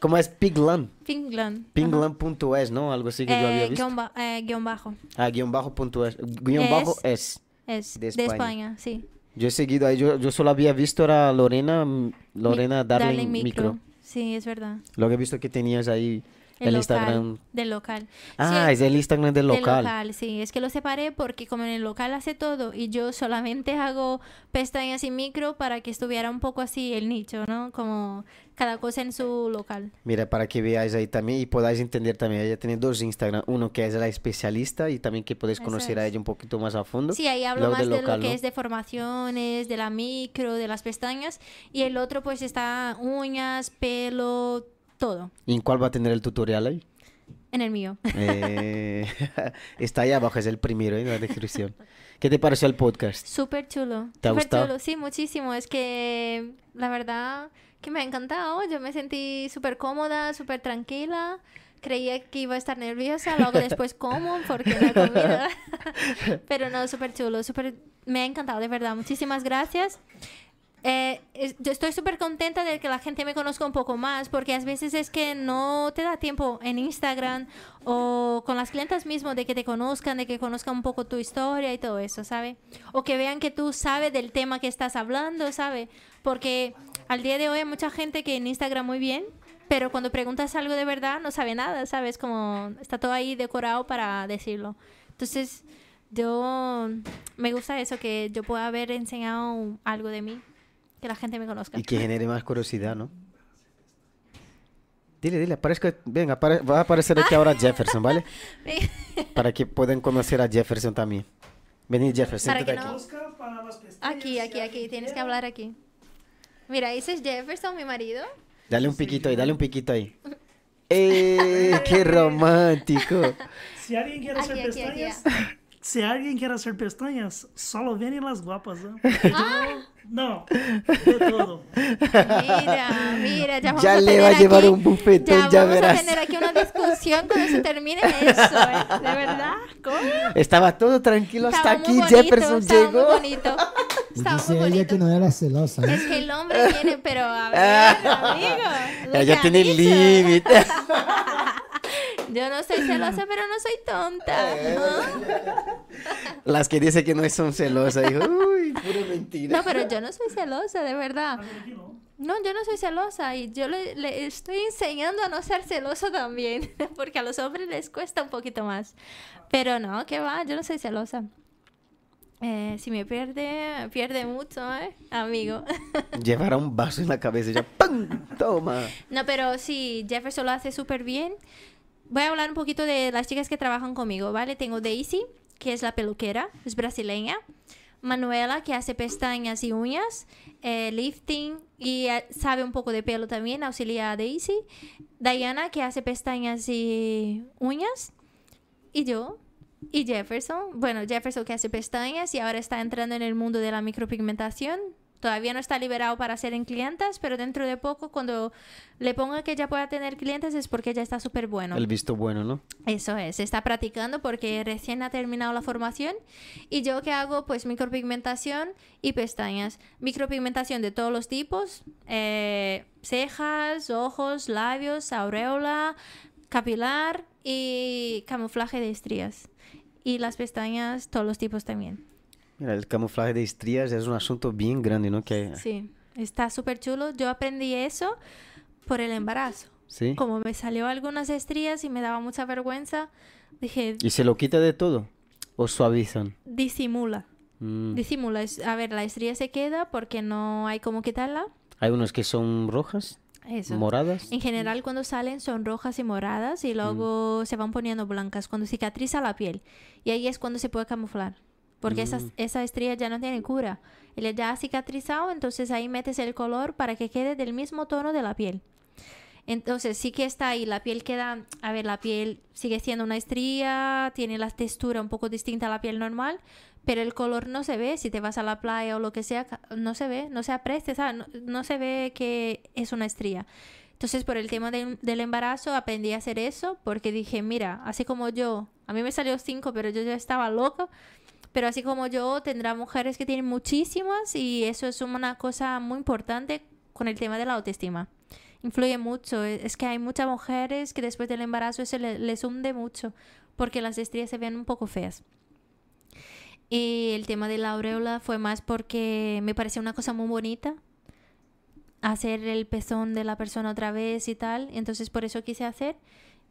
¿Cómo es Pigland? Pinkland. Pingland.es, ¿no? Algo así que yo había Eh, visto. guion, ba- eh, guion bajo. Ah, guion bajo punto es. Guión bajo es. Es De de España. España, sí. Yo he seguido ahí, yo, yo solo había visto era Lorena, mm, Lorena Mi- Darling, micro. Sí, es verdad. Luego he visto que tenías ahí el, local, Instagram. Del local. Ah, Sí, es el Instagram del del local. sí. Es que lo separé porque como en el local hace todo y yo solamente hago pestañas y micro para que estuviera un poco así el nicho, ¿no? Como cada cosa en su local. Mira, para que veáis ahí también y podáis entender también. Ella tiene dos Instagram. Uno que es la especialista y también que podéis conocer a ella un poquito más a fondo. Sí, ahí hablo más del de local, lo que es de formaciones, de la micro, de las pestañas. Y el otro pues está uñas, pelo, todo ¿Y en cuál va a tener el tutorial ahí? en el mío. Eh, está ahí abajo, es el primero ¿eh? en la descripción. ¿Qué te pareció el podcast? Súper chulo. ¿Te ha súper gustado? chulo, sí, muchísimo. Es que la verdad que me ha encantado. Yo me sentí súper cómoda, súper tranquila. Creía que iba a estar nerviosa, luego después como porque la comida. Pero no, súper chulo, súper... Me ha encantado, de verdad. Muchísimas gracias. Eh, estoy súper contenta de que la gente me conozca un poco más, porque a veces es que no te da tiempo en Instagram o con las clientas mismo de que te conozcan, de que conozcan un poco tu historia y todo eso, ¿sabe? O que vean que tú sabes del tema que estás hablando, ¿sabe? Porque al día de hoy hay mucha gente que en Instagram muy bien, pero cuando preguntas algo de verdad no sabe nada, ¿sabes? Como está todo ahí decorado para decirlo. Entonces, yo me gusta eso, que yo pueda haber enseñado algo de mí, que la gente me conozca. Y que genere más curiosidad, ¿no? Dile, dile, aparezca, venga, apare- va a aparecer aquí ahora Jefferson, ¿vale? Para que puedan conocer a Jefferson también. Vení, Jefferson, Para que siéntate no- aquí. Busca para las pestañas. Aquí, aquí, aquí, tienes que hablar aquí. Mira, ese es Jefferson, mi marido. Dale un piquito ahí, dale un piquito ahí. ¡Eh! ¡Qué romántico! Si alguien quiere Aquí, hacer aquí, aquí, pestañas, si alguien quiere hacer pestañas, solo vienen las guapas. ¿eh? Yo- no, de todo. Mira, mira, ya vamos Ya a le va a llevar aquí- un bufetón, ya ya vamos verás. a tener aquí una discusión cuando se termine eso, ¿eh? De verdad, ¿cómo? Estaba todo tranquilo hasta Estaba aquí, bonito, Jefferson estaba llegó. Muy bonito. Y Estaba dice muy ella bonito. que no era celosa. ¿eh? Es que el hombre tiene, pero a ver, amigo. ha tiene límite. Yo no soy celosa, pero no soy tonta. Las que dicen que no son celosas, digo, uy, pura mentira. No, pero yo no soy celosa, de verdad. No. No, yo no soy celosa y yo le, le estoy enseñando a no ser celoso también, porque a los hombres les cuesta un poquito más. Pero no, que va, yo no soy celosa. Eh, si me pierde, pierde mucho, ¿eh? Amigo. Llevará un vaso en la cabeza y ya, ¡pam! Toma. No, pero sí, Jefferson lo hace súper bien. Voy a hablar un poquito de las chicas que trabajan conmigo, ¿vale? Tengo Daisy, que es la peluquera, es brasileña. Manuela, que hace pestañas y uñas. eh, lifting y eh, sabe un poco de pelo también, auxilia a Daisy. Diana, que hace pestañas y uñas. Y yo. Y Jefferson. Bueno, Jefferson que hace pestañas y ahora está entrando en el mundo de la micropigmentación. Todavía no está liberado para ser en clientes, pero dentro de poco, cuando le ponga que ya pueda tener clientes, es porque ya está súper bueno. El visto bueno, ¿no? Eso es, está practicando porque recién ha terminado la formación. Y yo que hago, pues micropigmentación y pestañas. Micropigmentación de todos los tipos: eh, cejas, ojos, labios, aureola, capilar y camuflaje de estrías. Y las pestañas, todos los tipos también. Mira, el camuflaje de estrías es un asunto bien grande, ¿no? Que, Sí, está súper chulo. Yo aprendí eso por el embarazo. ¿Sí? Como me salió algunas estrías y me daba mucha vergüenza, dije, ¿Y se lo quita de todo? ¿O suavizan? disimula. Mm. Disimula. A ver, la estría se queda porque no hay cómo quitarla. Hay unos que son rojas, Eso. moradas. En general, cuando salen son rojas y moradas y luego se van poniendo blancas cuando cicatriza la piel. Y ahí es cuando se puede camuflar. Porque esas, esa estría ya no tiene cura. Él ya ha cicatrizado, entonces ahí metes el color para que quede del mismo tono de la piel. Entonces sí que está ahí, la piel queda, a ver, la piel sigue siendo una estría, tiene la textura un poco distinta a la piel normal, pero el color no se ve, si te vas a la playa o lo que sea, no se ve, no se aprecia, ¿sabes? No, no se ve que es una estría. Entonces, por el tema del, del embarazo, aprendí a hacer eso porque dije, mira, así como yo, a mí me salió cinco, pero yo ya estaba loca, pero así como yo, tendrá mujeres que tienen muchísimas y eso es una cosa muy importante con el tema de la autoestima. Influye mucho. e- Es que hay muchas mujeres que después del embarazo se le- les hunde mucho porque las estrías se ven un poco feas. Y el tema de la aureola fue más porque me pareció una cosa muy bonita hacer el pezón de la persona otra vez y tal. Entonces por eso quise hacer.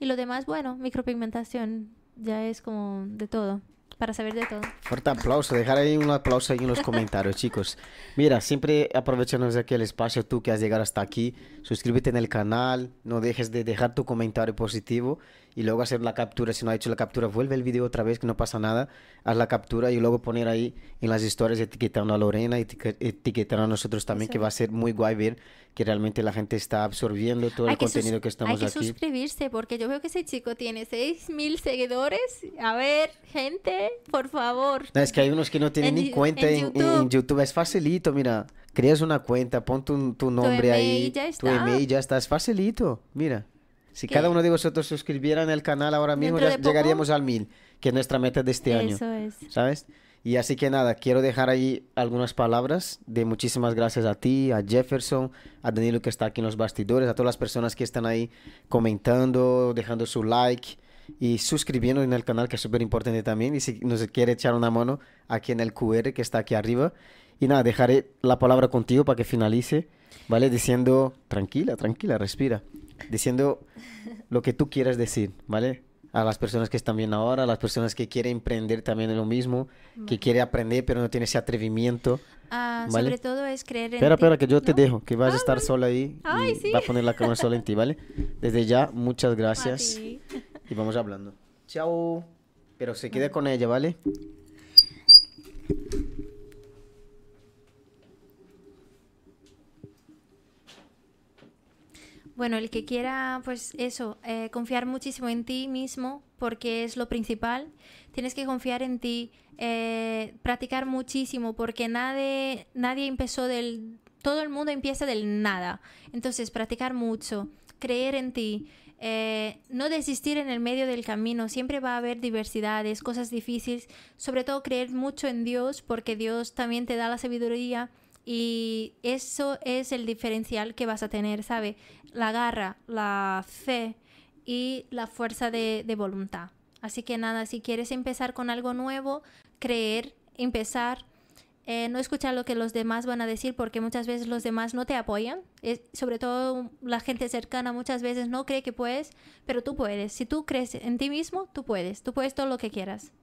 Y lo demás, bueno, micropigmentación ya es como de todo, para saber de todo. Fuerte aplauso, dejar ahí un aplauso ahí en los comentarios, chicos. Mira, siempre aprovechando aquí el espacio, tú que has llegado hasta aquí, suscríbete en el canal, no dejes de dejar tu comentario positivo y luego hacer la captura. Si no has hecho la captura, vuelve el video otra vez, que no pasa nada. Haz la captura y luego poner ahí en las historias etiquetando a Lorena, etique- etiquetando a nosotros también, Eso que va a ser muy guay ver que realmente la gente está absorbiendo todo el Hay que sus- contenido que estamos Hay que aquí. suscribirse porque yo veo que ese chico tiene 6.000 seguidores. A ver, gente, por favor. No, es que hay unos que no tienen En ni cuenta en en, en YouTube. YouTube. Es facilito, mira. Creas una cuenta, pon tu, tu nombre ahí. email, ya Tu está. email ya está. Es facilito. Mira. Si ¿Qué? cada uno de vosotros suscribieran el canal ahora mismo, ya llegaríamos al mil, que es nuestra meta de este año. Eso es. ¿Sabes? Y así que nada, quiero dejar ahí algunas palabras de muchísimas gracias a ti, a Jefferson, a Danilo que está aquí en los bastidores, a todas las personas que están ahí comentando, dejando su like y suscribiendo en el canal, que es súper importante también. Y si nos quiere echar una mano aquí en el QR que está aquí arriba. Y nada, dejaré la palabra contigo para que finalice, ¿vale? Diciendo, tranquila, tranquila, respira. Diciendo lo que tú quieras decir, ¿vale? A las personas que están viendo ahora, a las personas que quieren emprender también en lo mismo, que quiere aprender pero no tiene ese atrevimiento. Ah, Vale. Sobre todo es creer en Espera, espera, que yo te ¿no? dejo, que vas a Ah, estar vale. sola ahí Ay, y sí. va a poner la cámara sola en ti, ¿vale? Desde ya, muchas A gracias y vamos hablando. Chao. Pero se quede con ella, ¿vale? Bueno, el que quiera, pues eso, eh, confiar muchísimo en ti mismo, porque es lo principal. Tienes que confiar en ti, eh, practicar muchísimo, porque nadie, nadie empezó del... Todo el mundo empieza del nada. Entonces, practicar mucho, creer en ti, eh, no desistir en el medio del camino. Siempre va a haber diversidades, cosas difíciles. Sobre todo creer mucho en Dios, porque Dios también te da la sabiduría y eso es el diferencial que vas a tener, ¿sabe? La garra, la fe y la fuerza de, de voluntad. Así que nada, si quieres empezar con algo nuevo, creer, empezar, eh, no escuchar lo que los demás van a decir porque muchas veces los demás no te apoyan. Sobre todo la gente cercana muchas veces no cree que puedes, pero tú puedes. Si tú crees en ti mismo, tú puedes. Tú puedes todo lo que quieras.